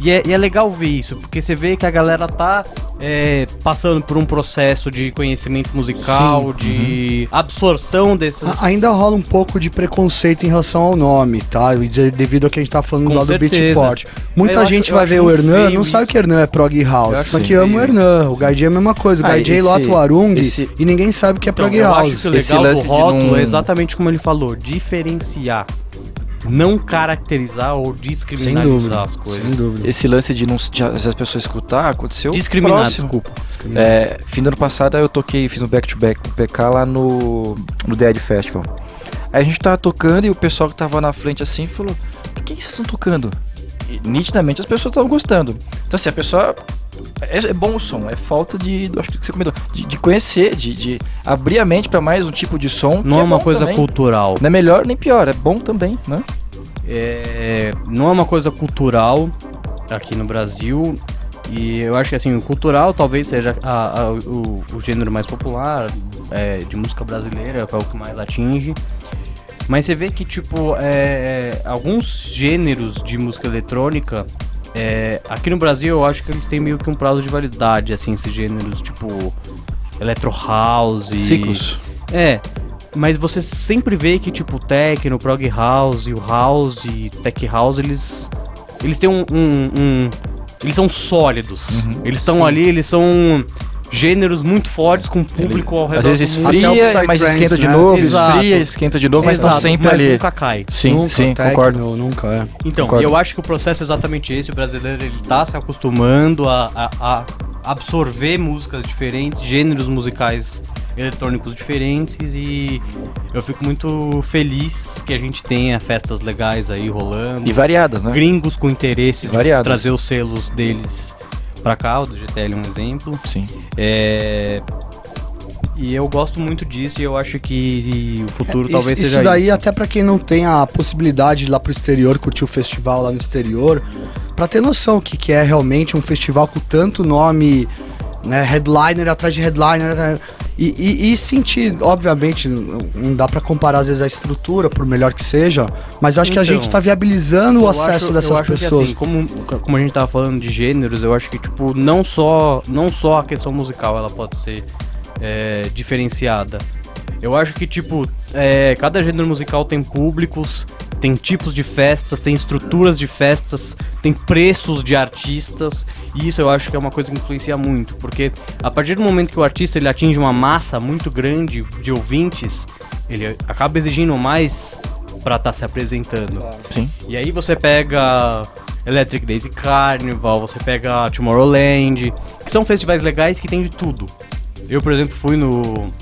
E é, e é legal ver isso, porque você vê que a galera tá é, passando por um processo de conhecimento musical, de absorção desses. A- Ainda rola um pouco de preconceito em relação ao nome, tá? E de- Devido ao que a gente tá falando Com lá do certeza. Beatport. Muita Eu acho- gente eu vai acho ver o Hernan, não sabe isso. que Hernan é prog house. Acho Só sim, que ama o. Hernan. O Gaidinho é a mesma coisa. O Ah, esse- lota o Arung esse- e ninguém sabe que é Então, prog eu house. acho que o Esse legal lance do rótulo é exatamente como ele falou, diferenciar. Não caracterizar ou Sem descriminalizar dúvida. as coisas. Sem dúvida. Esse lance de não de as as pessoas escutar aconteceu Discriminar, próximo. desculpa. É, fim do ano passado eu toquei, fiz um back-to-back com o PK lá no, no Dead Festival. Aí a gente tava tocando e o pessoal que tava na frente assim falou: O que, que vocês estão tocando? E nitidamente as pessoas estavam gostando. Então assim, a pessoa. É, é bom o som, é falta de. Acho que você comentou. De, de conhecer, de, de abrir a mente pra mais um tipo de som. que Não é uma bom coisa também. cultural. Não é melhor nem pior, é bom também, né? É, não é uma coisa cultural aqui no Brasil. E eu acho que assim, o cultural talvez seja a- a- o, o gênero mais popular é, de música brasileira, que é o que mais atinge. Mas você vê que, tipo, é, é, alguns gêneros de música eletrônica, é, aqui no Brasil eu acho que eles têm meio que um prazo de validade, assim, esses gêneros, tipo, Electro House. Ciclos. É, mas você sempre vê que, tipo, o techno, o prog house, o house e tech house, eles, eles têm um, um- um- eles são sólidos. Uhum. Eles estão ali, eles são gêneros muito fortes com público ao redor Às vezes esfria, mas esquenta de né? novo, Exato. esfria, esquenta de novo, mas estão Exato, sempre mas ali. nunca cai. Sim, Nunca, sim, techno, concordo. Nunca, é. Então, Concordo. eu acho que o processo é exatamente esse. O brasileiro ele tá se acostumando a, a- a absorver músicas diferentes, gêneros musicais eletrônicos diferentes e eu fico muito feliz que a gente tenha festas legais aí rolando. E variadas, né? Gringos com interesse de Variadas. trazer os selos deles pra cá, o do GTL é um exemplo. Sim. É, E eu gosto muito disso e eu acho que o futuro É, talvez isso, seja isso daí isso. até pra quem não tem a possibilidade de ir lá pro exterior, curtir o festival lá no exterior, pra ter noção o que, que é realmente um festival com tanto nome, né, headliner atrás de headliner, e, e- e sentir, obviamente, não dá pra comparar às vezes a estrutura, por melhor que seja, mas acho que a Então, gente tá viabilizando o acesso acho- dessas acho pessoas. Assim, como, como a gente tava falando de gêneros, eu acho que, tipo, não só, não só a questão musical ela pode ser é, diferenciada. Eu acho que, tipo, é, cada gênero musical tem públicos, tem tipos de festas, tem estruturas de festas, tem preços de artistas, e isso eu acho que é uma coisa que influencia muito, porque a partir do momento que o artista ele atinge uma massa muito grande de ouvintes, ele acaba exigindo mais pra estar se apresentando. Sim. E aí você pega Electric Daisy Carnival, você pega Tomorrowland, que são festivais legais que tem de tudo. Eu, por exemplo, fui no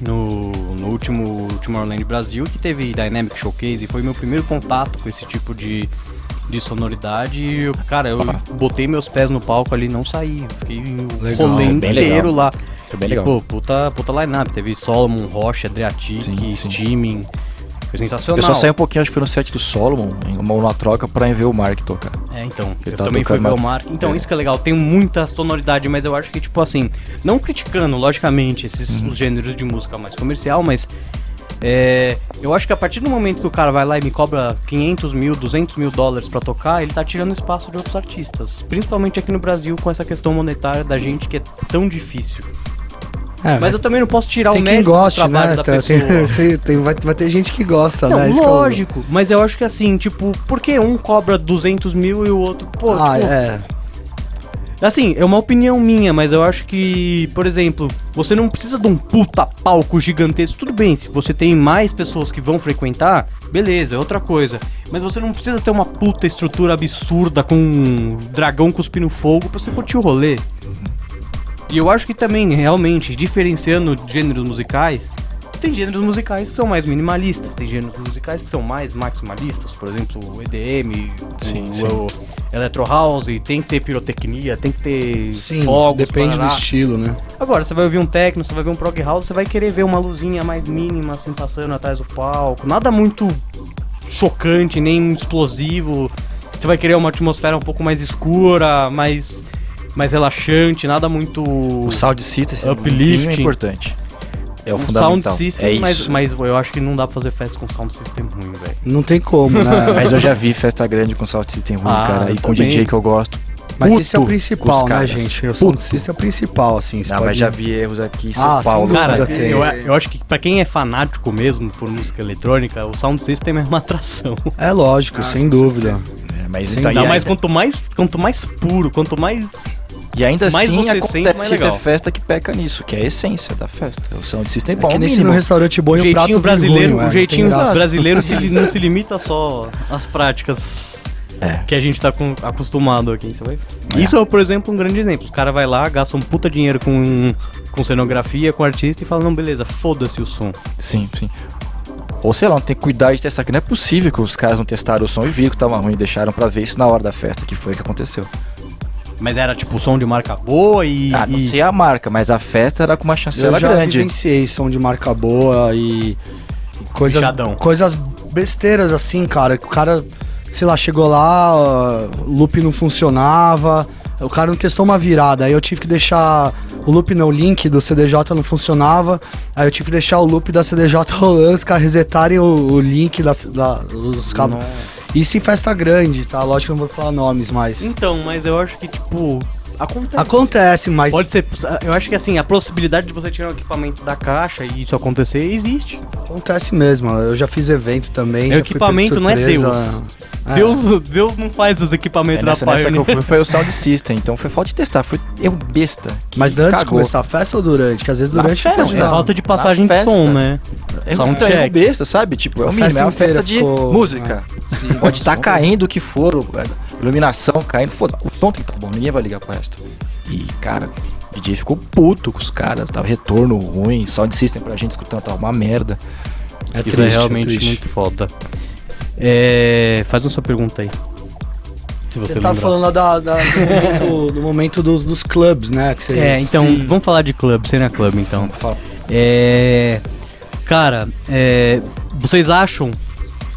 no, no último Tomorrowland Brasil, que teve Dynamic Showcase, e foi meu primeiro contato com esse tipo de, de sonoridade. E, eu, cara, eu botei meus pés no palco ali e não saí. Fiquei Legal, o rolê inteiro legal. lá. Foi bem E, legal. pô, puta, puta line-up. Teve Solomon, Rocha, Adriatic, Sim, sim. Steaming. Foi sensacional. Eu só saí um pouquinho, acho que foi no set do Solomon, uma, troca, pra ver o Mark tocar. É, então, Ele eu tava também fui ver o Mark. Então, É. isso que é legal, tem muita sonoridade, mas eu acho que, tipo assim, não criticando, logicamente, esses Uhum. os gêneros de música mais comercial, mas é, eu acho que a partir do momento que o cara vai lá e me cobra 500 mil, 200 mil dólares pra tocar, ele tá tirando espaço de outros artistas. Principalmente aqui no Brasil, com essa questão monetária da gente que é tão difícil. É, Mas eu também não posso tirar o mérito goste, do trabalho né? da Tem- pessoa. tem- vai, vai ter gente que gosta, Não, né? É lógico, mas eu acho que assim, tipo, por que um cobra 200 mil e o outro, pô, Ah, tipo, é. Assim, é uma opinião minha, mas eu acho que, por exemplo, você não precisa de um puta palco gigantesco. Tudo bem, se você tem mais pessoas que vão frequentar, beleza, é outra coisa. Mas você não precisa ter uma puta estrutura absurda com um dragão cuspindo fogo pra você curtir o rolê. E eu acho que também, realmente, diferenciando gêneros musicais, tem gêneros musicais que são mais minimalistas, tem gêneros musicais que são mais maximalistas, por exemplo, o EDM, Sim, o, sim. o Electro House, tem que ter pirotecnia, tem que ter Sim, fogos, depende do parará. estilo, né? Agora, você vai ouvir um techno, você vai ver um prog house, você vai querer ver uma luzinha mais mínima, assim, passando atrás do palco. Nada muito chocante, nem explosivo. Você vai querer uma atmosfera um pouco mais escura, mais, mais relaxante, nada muito... O sound system é Uplifting. muito importante. É o um fundamental. sound system, é isso. mas, mas eu acho que não dá pra fazer festa com sound system ruim, velho. Não tem como, né? Mas eu já vi festa grande com sound system ruim, Ah, cara. E com também. DJ que eu gosto. Mas puto esse é o principal, né, gente? O sound system é o principal, assim. Não, pode- mas já vi erros aqui em São Ah, Paulo. Cara, tem. eu, eu acho que pra quem é fanático mesmo por música eletrônica, o sound system é uma atração. É lógico, Ah, sem dúvida. É, mas Sim, então, Ainda mais quanto mais, quanto mais puro, quanto mais. E ainda mais assim você acontece ter festa que peca nisso, que é a essência da festa. O sound system é É bom, que nem se mínimo. no restaurante bom O prato jeitinho vem brasileiro, o não jeitinho brasileiro se, não se limita só às práticas É. que a gente tá com- acostumado aqui, sabe? É. Isso é, por exemplo, um grande exemplo. Os caras vai lá, gastam um puta dinheiro com, com cenografia, com artista e falam, não, beleza, foda-se o som. Sim, sim. Ou sei lá, não tem que cuidar de testar, que não é possível que os caras não testaram o som e viram que tava ruim e deixaram pra ver isso na hora da festa, que foi o que aconteceu. Mas era tipo som de marca boa e. ah, não e- sei a marca, mas a festa era com uma Eu chancela já grande. vivenciei som de marca boa e coisas, Bichadão. coisas besteiras assim, cara. que O cara, sei lá, chegou lá, o loop não funcionava, o cara não testou uma virada, aí eu tive que deixar o loop não, o link do CDJ não funcionava, aí eu tive que deixar o loop da CDJ rolando, os caras resetarem o, o link das, da, os cabos. Nossa. Isso em festa grande, tá? Lógico que eu não vou falar nomes, mas. Então, mas eu acho que, tipo. Acontece. Acontece, mas. Pode ser. Eu acho que assim, a possibilidade de você tirar o equipamento da caixa e isso acontecer existe. Acontece mesmo. Eu já fiz evento também. É, o equipamento de não é surpresa. É. Deus, Deus não faz os É, equipamentos nessa, da nessa que eu Pioneer. fui foi o sound system, então foi falta de testar, foi eu besta. que Mas antes de cagou. começar a festa ou durante? Que às vezes Na durante festa, fica É falta de passagem de festa. som, né? Eu um então, eu check. besta, sabe? Tipo, é A o mínimo, festa é uma festa de ficou- música. Sim, Pode estar som. caindo o que for, iluminação caindo, foda O som tem que tá bom, ninguém vai ligar pro resto. E, cara, o DJ ficou puto com os caras, tava retorno ruim, sound system pra gente escutando tava uma merda. É Isso triste, é realmente triste. muito foda. É, faz uma sua pergunta aí. Se você, Você tá lembrar. falando lá da, da- do momento, do momento dos, dos clubs, né? Que você, É, então, Sim. vamos falar de clube, cena club, então. É. Cara, é, vocês acham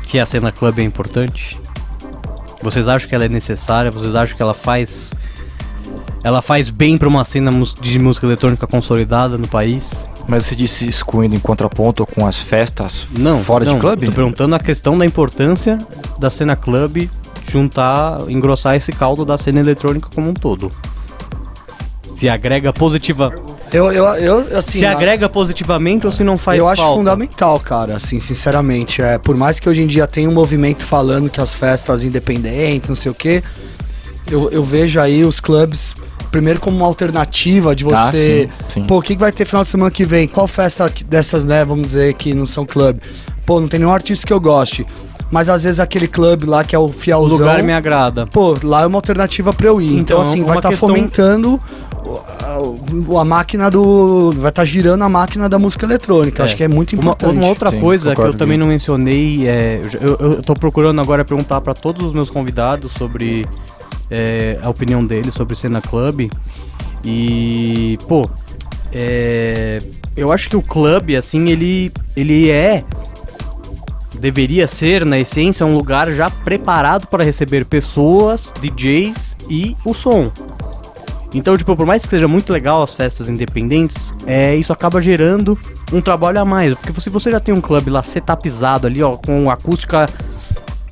que a cena club é importante? Vocês acham que ela é necessária? Vocês acham que ela faz. Ela faz bem pra uma cena de música eletrônica consolidada no país? Mas você disse excluindo em contraponto com as festas Não. fora não, de clube? Tô perguntando a questão da importância da cena club juntar, engrossar esse caldo da cena eletrônica como um todo. Se agrega positiva, Eu, eu, eu, assim, se agrega positivamente ou se não faz eu acho falta? fundamental, cara, assim, sinceramente. É, por mais que hoje em dia tenha um movimento falando que as festas independentes, não sei o quê, eu, eu vejo aí os clubes, primeiro como uma alternativa de Ah, você. sim, sim. Pô, o que, vai ter final de semana que vem? Qual festa dessas, né, vamos dizer, que não são clube? Pô, não tem nenhum artista que eu goste. Mas às vezes aquele clube lá que é o O fielzão. lugar me agrada. Pô, lá é uma alternativa pra eu ir. Então, Então, assim, uma vai estar questão- fomentando o- a, a máquina do. Vai estar girando a máquina da música eletrônica. É. Acho que é muito Uma, importante. uma outra Sim, coisa que eu também não mencionei, é, eu já- eu, eu tô procurando agora perguntar pra todos os meus convidados sobre é, a opinião deles sobre cena club. E, pô, é, eu acho que o clube, assim, ele, ele é. Deveria ser, na essência, um lugar já preparado para receber pessoas, DJs e o som. Então, tipo, por mais que seja muito legal as festas independentes, é, isso acaba gerando um trabalho a mais. Porque se você já tem um clube lá setupizado ali, ó, com acústica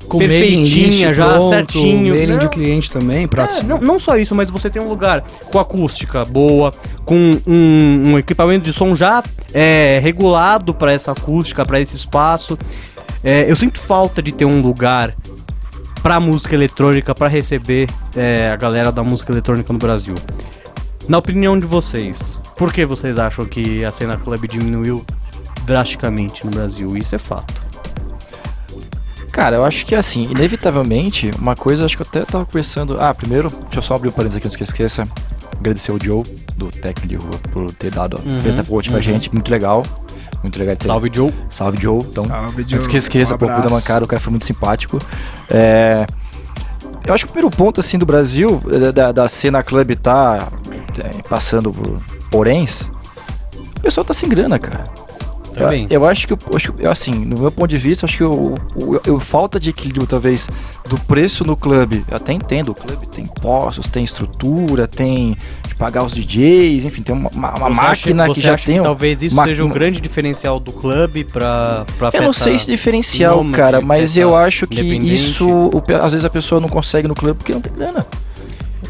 Com list perfeitinha, já pronto, certinho. Mailing de cliente também, pra é, não, não só isso, mas você tem um lugar com acústica boa, com um, um equipamento de som já é, regulado para essa acústica, para esse espaço. É, eu sinto falta de ter um lugar para música eletrônica, para receber é, a galera da música eletrônica no Brasil. Na opinião de vocês, por que vocês acham que a cena club diminuiu drasticamente no Brasil? Isso é fato. Cara, eu acho que assim, inevitavelmente, uma coisa, acho que eu até tava conversando. Ah, primeiro, deixa eu só abrir um parênteses aqui antes que eu esqueça. Agradecer o Joe, do Técnico de Rua, por ter dado a Uhum, festa vote pra uhum. gente. Muito legal. Muito legal ter. Salve, Joe. Salve, Joe. Então, Salve, antes Joe. que eu esqueça, Um pô, da mancada, o cara foi muito simpático. É, Eu acho que o primeiro ponto, assim, do Brasil, da, da- da cena club tá é, passando por poréns, o pessoal tá sem grana, cara. Também. Eu, eu acho que, eu, assim, no meu ponto de vista, acho que o, falta de equilíbrio, talvez, do preço no clube. Eu até entendo, o clube tem postos, tem estrutura, tem que pagar os DJs, enfim, tem uma, uma- máquina acha- que já tem. que talvez isso uma- seja um grande diferencial do clube pra, pra Eu não sei se diferencial, nômade, cara, mas eu acho que isso, às vezes a pessoa não consegue no clube porque não tem grana.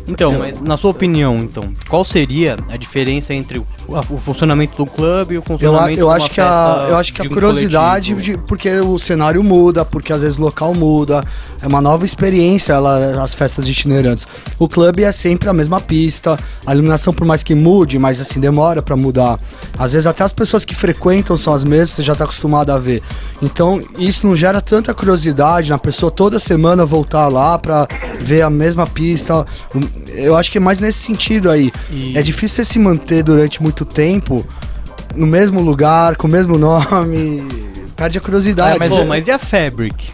Então, mas na sua opinião, então, qual seria a diferença entre o, a- o funcionamento do clube e o Eu, funcionamento eu de acho que a, eu acho que a um curiosidade, de- porque o cenário muda, porque às vezes o local muda, é uma nova experiência ela, as festas itinerantes. O clube é sempre a mesma pista, a iluminação por mais que mude, mas assim demora pra mudar. Às vezes até as pessoas que frequentam são as mesmas, você já tá acostumado a ver. Então isso não gera tanta curiosidade na pessoa toda semana voltar lá pra ver a mesma pista. Eu acho que é mais nesse sentido aí. E- É difícil você se manter durante muito tempo no mesmo lugar, com o mesmo nome. Perde a curiosidade. Ah, mas Pô, mas e a Fabric?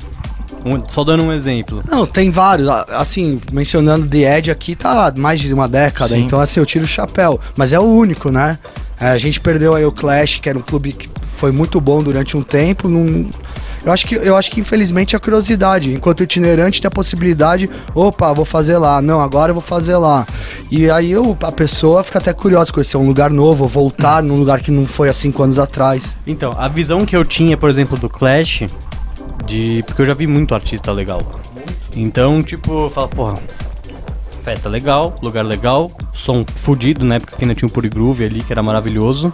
Um- só dando um exemplo. Não, tem vários. Assim, mencionando The Edge aqui, tá há mais de uma década. Sim. Então, assim, eu tiro o chapéu. Mas é o único, né? É, a gente perdeu aí o Clash, que era um clube que foi muito bom durante um tempo. Não... Eu, acho que, eu acho que, infelizmente, é a curiosidade. Enquanto itinerante tem a possibilidade, opa, vou fazer lá. Não, agora eu vou fazer lá. E aí eu, a pessoa fica até curiosa conhecer um lugar novo, voltar num lugar que não foi há cinco anos atrás. Então, a visão que eu tinha, por exemplo, do Clash, de. Porque eu já vi muito artista legal lá. Então, tipo, eu falo, porra, festa legal, lugar legal, som fudido, na época que ainda tinha o Puri Groove ali, que era maravilhoso.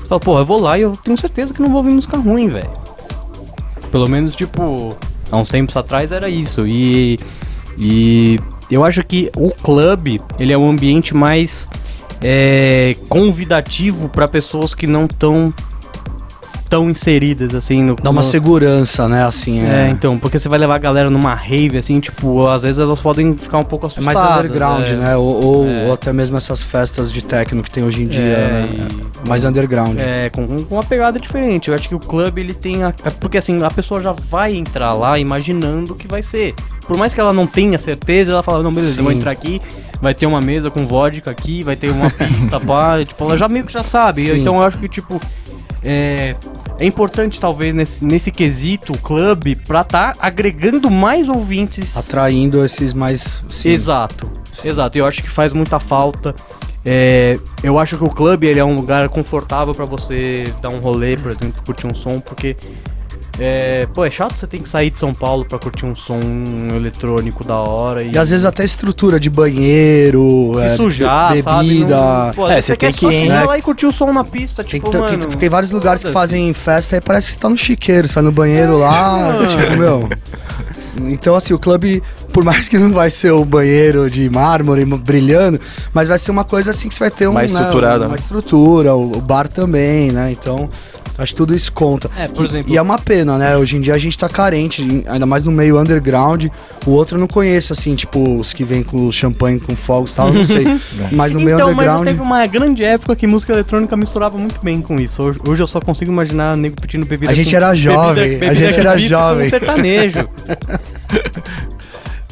Eu falo, porra, eu vou lá e eu tenho certeza que não vou ouvir música ruim, velho. Pelo menos, tipo, há uns tempos atrás era isso. E. E eu acho que o clube, ele é um ambiente mais é, convidativo para pessoas que não estão tão inseridas assim no Dá uma no- segurança, né? Assim, é, é. então, porque você vai levar a galera numa rave, assim, tipo, às vezes elas podem ficar um pouco É assustadas. mais underground, é. né? Ou, ou, É. ou até mesmo essas festas de techno que tem hoje em dia, É, né? e- Mais underground. É, com, com uma pegada diferente. Eu acho que o clube ele tem. A, é porque assim, a pessoa já vai entrar lá imaginando o que vai ser. Por mais que ela não tenha certeza, ela fala, não, beleza, eu vou Sim. entrar aqui, vai ter uma mesa com vodka aqui, vai ter uma pista, pá. Tipo, ela já meio que já sabe. Sim. Então eu acho que, tipo. É, é importante, talvez, nesse, nesse quesito, o clube, pra tá agregando mais ouvintes. Atraindo esses mais. sim. Exato, exato. Eu acho que faz muita falta. É, eu acho que o clube ele é um lugar confortável pra você dar um rolê, por exemplo, curtir um som, porque é, pô, é chato você ter que sair de São Paulo pra curtir um som eletrônico da hora e, E às vezes até estrutura de banheiro, se é, sujar, be- sabe? bebida. Não- pô, É, você você quer tem que- chegar né? lá e curtir o som na pista, Tem, tipo, tem- mano. tem vários lugares que fazem festa e parece que você tá no chiqueiro, você vai no banheiro lá, tipo, meu. Então, assim, o clube, por mais que não vai ser o banheiro de mármore brilhando, mas vai ser uma coisa assim que você vai ter um, Mais né, estruturada, uma né? estrutura, o, o bar também, né? Então, acho que tudo isso conta. É, por E- exemplo- E, é uma pena, né? Hoje em dia a gente tá carente, ainda mais no meio underground. O outro eu não conheço, assim, tipo, os que vêm com champanhe com fogos e tal, não sei. mas no meio Então, mas underground. teve uma grande época que música eletrônica misturava muito bem com isso. Hoje, hoje eu só consigo imaginar nego pedindo bebida A gente com- era bebida- jovem, a bebida gente com era jovem. Sertanejo.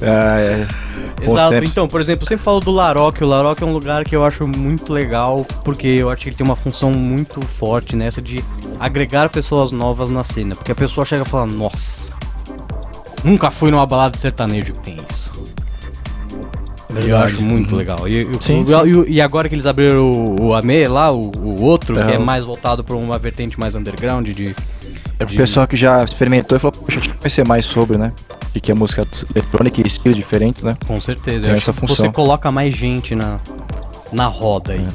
É, é. Exato. Então, por exemplo, eu sempre falo do Laroque. O Laroque é um lugar que eu acho muito legal, porque eu acho que ele tem uma função muito forte nessa de agregar pessoas novas na cena. Porque a pessoa chega e fala, nossa, nunca fui numa balada de sertanejo que tem isso. E eu Verdade. acho muito legal. E, Sim, o- e- e agora que eles abriram o, o AME lá, o, o outro, É, que é mais voltado para uma vertente mais underground de. É o de- pessoal que já experimentou e falou, poxa, deixa eu conhecer mais sobre, né? O que é música eletrônica e estilos diferentes, né? Com certeza. Tem essa função. Você coloca mais gente na, na roda aí.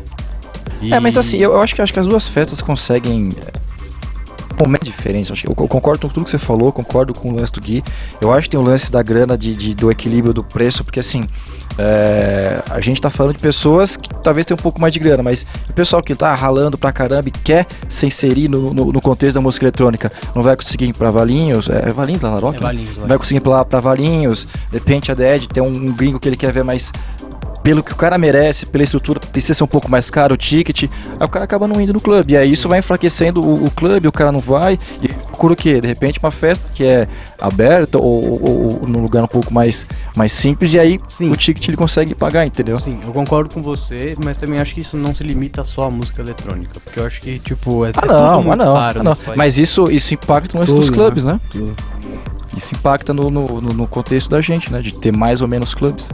E- É, mas assim, eu, eu acho que acho que as duas festas conseguem é. Acho que eu, eu concordo com tudo que você falou, concordo com o lance do Gui. Eu acho que tem o lance da grana, de, de- do equilíbrio do preço, porque assim, é, a gente tá falando de pessoas que talvez tenham um pouco mais de grana, mas o pessoal que tá ralando pra caramba e quer se inserir no, no, no contexto da música eletrônica, não vai conseguir ir pra Valinhos, é, é Valinhos lá, Laroque? É né? Valinhos, Não vai conseguir ir pra, pra Valinhos, de repente a Dead tem um gringo que ele quer ver mais pelo que o cara merece, pela estrutura, precisa ser um pouco mais caro o ticket, aí o cara acaba não indo no clube. E aí isso vai enfraquecendo o, o clube, o cara não vai, e procura o quê? De repente uma festa que é aberta ou, ou, ou num lugar um pouco mais, mais simples e aí Sim. o ticket ele consegue pagar, entendeu? Sim, eu concordo com você, mas também acho que isso não se limita só à música eletrônica. Porque eu acho que, tipo, é, Ah é não, ah muito não, caro ah, não. nesse país. Mas isso, isso impacta nos, Tudo, nos clubes, né? Tudo. Isso impacta no, no, no- no contexto da gente, né? De ter mais ou menos clubes.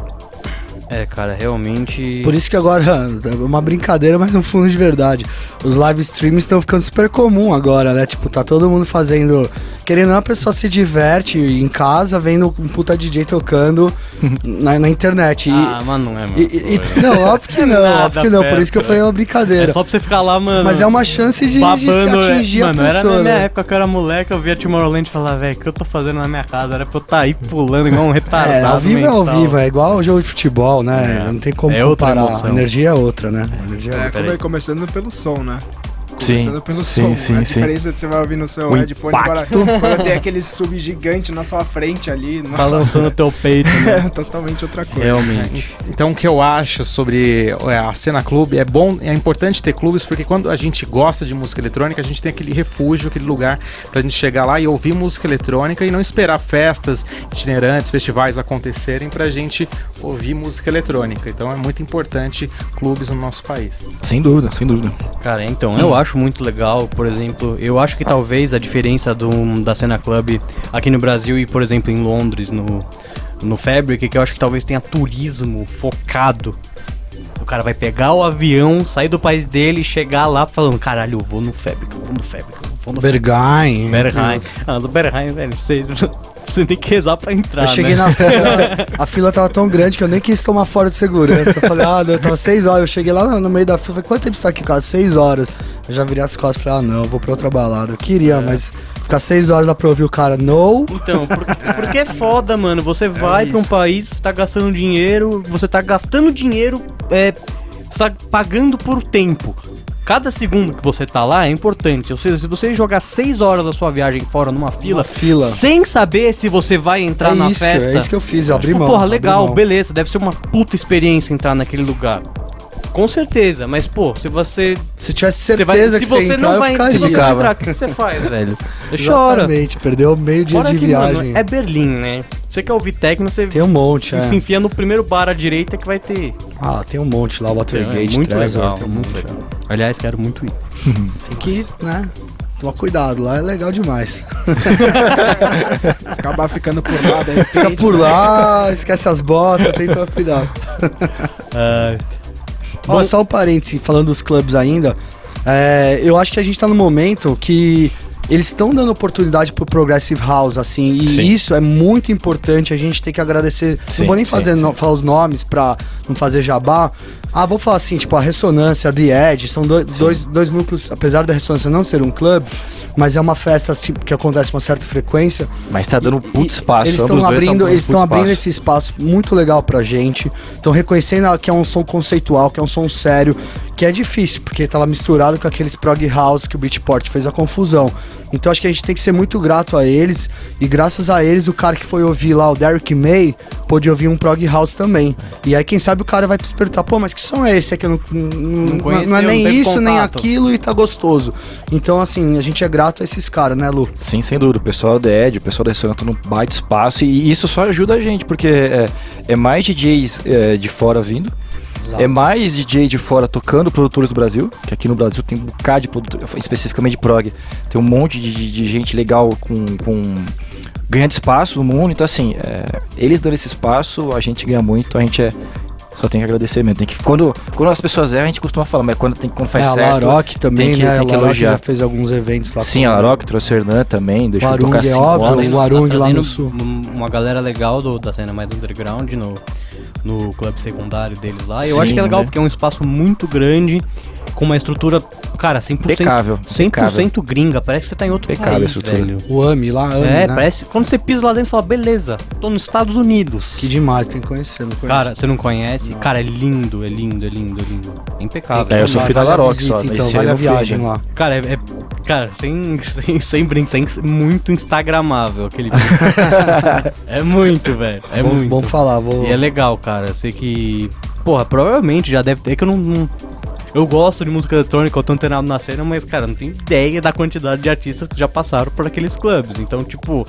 É, cara, realmente. Por isso que agora é uma brincadeira, mas no fundo de verdade. Os live streams estão ficando super comum agora, né? Tipo, tá todo mundo fazendo. Querendo ou não, a pessoa se diverte em casa vendo um puta DJ tocando na, na internet. E, Ah, mas não é, mano. e- e- e- não, óbvio que não, Nada óbvio que não. Por perto, isso que eu falei uma É brincadeira. só pra você ficar lá, mano. Mas é uma chance de, de se babando. é- atingir mano, a era pessoa. na minha né? época que eu era moleque, eu via Tomorrowland e falava, velho, o que eu tô fazendo na minha casa? Era pra eu estar aí pulando igual um retardado. É, ao vivo é ao mental. vivo, é igual o jogo de futebol, né? É. Não tem como É outra comparar. emoção. A energia é outra, né? A energia é É, outra. começando pelo som, né? Sim, Começando pelo sim, som. sim, a sim. diferença de você vai ouvir no seu O headphone agora, quando tem aquele sub gigante na sua frente ali. nossa, Balançando teu peito, né? É totalmente outra coisa. Realmente. Então, o que eu acho sobre é, a cena clube é bom, é importante ter clubes porque quando a gente gosta de música eletrônica, a gente tem aquele refúgio, aquele lugar pra gente chegar lá e ouvir música eletrônica e não esperar festas itinerantes, festivais acontecerem pra gente ouvir música eletrônica. Então, é muito importante clubes no nosso país. Sem dúvida, sem dúvida. Cara, então, eu acho muito legal, por exemplo, eu acho que talvez a diferença do, da cena club aqui no Brasil e, por exemplo, em Londres, no, no Fabric, que eu acho que talvez tenha turismo focado. O cara vai pegar o avião, sair do país dele e chegar lá falando, caralho, eu vou no Fabric, eu vou no Fabric, eu vou no. Berghain. Berghain. Ah, do Berghain, velho, você, você tem que rezar pra entrar, Eu cheguei né? na fila, a fila tava tão grande que eu nem quis tomar fora de segurança. Eu falei, ah, eu tava seis horas. Eu cheguei lá no, no meio da fila, falei, quanto tempo você tá aqui, cara? Seis horas. Eu já virei as costas e falei, ah, não, vou pra outra balada. Eu queria, É. mas ficar seis horas lá pra ouvir o cara, no. Então, porque, porque é foda, mano. Você vai pra um isso. país, você tá gastando dinheiro, você tá gastando dinheiro, é, você tá pagando por tempo. Cada segundo que você tá lá é importante. Ou seja, se você jogar seis horas da sua viagem fora numa fila, Uma fila. sem saber se você vai entrar É na isso, que- festa. é isso que eu fiz, eu abri tipo, mão. porra, legal, mão. beleza, deve ser uma puta experiência entrar naquele lugar. Com certeza, mas pô, se você. Se tivesse você vai, certeza se que você você entrar, não eu vai, se ficaria. você não entrar, o que você faz, velho? Chora. Exatamente, perdeu meio dia Fora de que, viagem. mano, é Berlim, né? Você quer ouvir techno, você Tem um monte, é. se enfia no primeiro bar à direita que vai ter. Ah, tem um monte lá, Watergate, É muito Trezor, legal, tem um monte. legal. Aliás, quero muito ir. Tem que, né, tomar cuidado, lá é legal demais. Se acabar ficando por lá, repente. Fica por lá, esquece as botas, tem que tomar cuidado. Ah, Ó, só um parêntese, falando dos clubes ainda, é, eu acho que a gente tá no momento que eles estão dando oportunidade pro Progressive House, assim, e Sim. isso é muito importante, a gente tem que agradecer. Sim, não vou nem fazer sim. no- falar os nomes pra não fazer jabá. Ah, vou falar assim, tipo, a Ressonância, a The Edge, são dois, dois, dois núcleos, apesar da Ressonância não ser um clube, mas é uma festa assim, que acontece com uma certa frequência. Mas tá dando puto espaço. Eles estão abrindo, dando eles estão abrindo espaço. esse espaço muito legal pra gente. Estão reconhecendo que é um som conceitual, que é um som sério, que é difícil, porque tava misturado com aqueles prog house que o Beatport fez a confusão. Então acho que a gente tem que ser muito grato a eles e graças a eles o cara que foi ouvir lá o Derek May pôde ouvir um prog house também. E aí quem sabe o cara vai se perguntar, pô, mas que som é esse? É que eu não, não, não, conheceu, não é não nem teve isso, nem contato. aquilo e tá gostoso. Então assim, a gente é grato a esses caras, né, Lu? Sim, sem dúvida. O pessoal da Ed, o pessoal da Ressonância não baita espaço e isso só ajuda a gente, porque é, é mais DJs é, de fora vindo, é mais DJ de fora tocando produtores do Brasil, que aqui no Brasil tem um bocado de produtor, especificamente de prog, tem um monte de, de- de gente legal com, com ganhando espaço no mundo, então assim, é, eles dando esse espaço, a gente ganha muito, a gente é só tem que agradecer mesmo. Tem que, quando, quando as pessoas erram, a gente costuma falar, mas quando, tem, quando faz é, a certo. Laroque também, tem que- né? tem que a já fez alguns eventos lá. Sim, com- a Laroque trouxe o Hernan também, deixou Warung tocar é cinco óbvio, horas. o Warung lá trazendo no sul. um- Uma galera legal do- da cena mais underground no, no clube secundário deles lá. Eu Sim, acho que é legal né? porque é um espaço muito grande, com uma estrutura, cara, 100%, Impecável, 100% gringa. Parece que você tá em outro Impecável a país, velho. O AMI lá, AMI, É, né? parece. Quando você pisa lá dentro, fala, beleza, tô nos Estados Unidos. Que demais, tem que conhecer, não conheço. Cara, você não conhece? Não. Cara, é lindo, é lindo, é lindo, é lindo. É impecável. É, eu sou Vale filho da Laroque só, Então, esse vale a fui, viagem lá. Cara, é, é- cara, sem, sem, sem brinco, sem, muito instagramável aquele é muito, velho. É bom, muito. bom falar, vou... E é legal, cara. Eu sei que. Porra, provavelmente já deve ter. É que eu não. não- eu gosto de música eletrônica, eu tô antenado na cena, mas, cara, não tenho ideia da quantidade de artistas que já passaram por aqueles clubes. Então, tipo,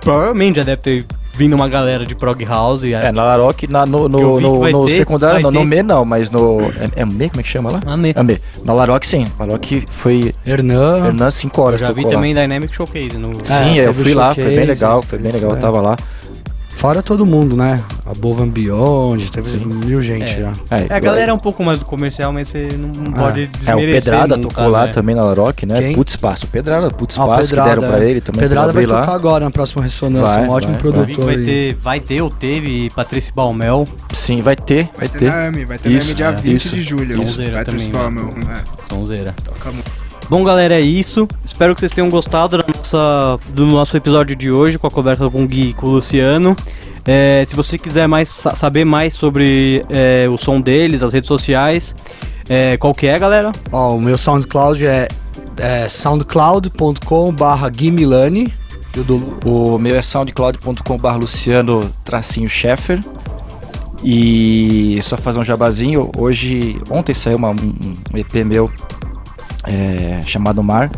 provavelmente já deve ter vindo uma galera de prog house. E É, na Laroque, na, no, eu no, no, no ter- secundário, não, no. ME não, mas no. É, é ME? Como é que chama lá? Amê. AME. Na Laroque sim. Laroque foi. Hernan. Hernan 5 Eu horas. já vi lá. também Dynamic Showcase no. Sim, É, eu fui lá, foi bem legal, foi bem legal, eu é. tava lá. Fora todo mundo, né? Above and Beyond, teve mil gente É. já. É, É, a galera é um pouco mais do comercial, mas você não, Ah. pode É, o desmerecer. Pedrada nunca, tocou lá né? também na Laroque, né? Quem? Putz Espaço. Pedrada, Putz Ah, Espaço que deram Pedrada, pra ele também. Pedrada vai abrir tocar agora na próxima ressonância, Vai, um ótimo vai, produtor. vai aí. ter, vai ter ou teve Patrícia Balmel. Sim, vai ter, vai Vai ter ter. na AMI, vai ter Isso, na AMI dia é, 20 isso. de julho. Sonzeira Vai também, transformar, né? meu. É, Sonzeira. toca muito. Bom, galera, é isso. Espero que vocês tenham gostado da nossa, do nosso episódio de hoje com a conversa com o Gui e com o Luciano. É, se você quiser mais sa- saber mais sobre é, o som deles, as redes sociais, é, qual que é, galera? Ó, o meu SoundCloud é, é soundcloud.com barra Guimilani. O do O meu é soundcloud.com.br Luciano tracinho Scheffer. E só fazer um jabazinho. Hoje, ontem saiu uma- um, um EP meu é, chamado Mar.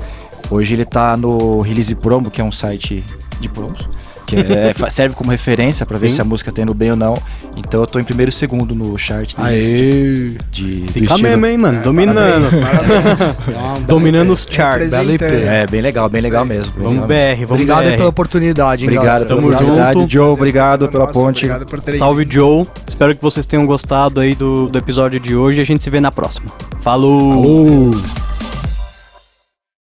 Hoje ele tá no Release Promo, que é um site de promos. Que é- serve como referência pra ver Sim. se a música tá indo bem ou não. Então eu tô em primeiro e segundo no chart deles Aê! de, de Fica mesmo, hein, mano? É, Dominando. Dominando os charts. Representando. É, bem legal, bem legal mesmo. bem Vamos legal mesmo. BR, vamos Obrigado BR. pela oportunidade, hein, Obrigado galera? Tamo oportunidade. junto. Joe, obrigado pela Nossa, ponte. Obrigado Salve Joe, espero que vocês tenham gostado aí do, do episódio de hoje. A gente se vê na próxima. Falou. Falou!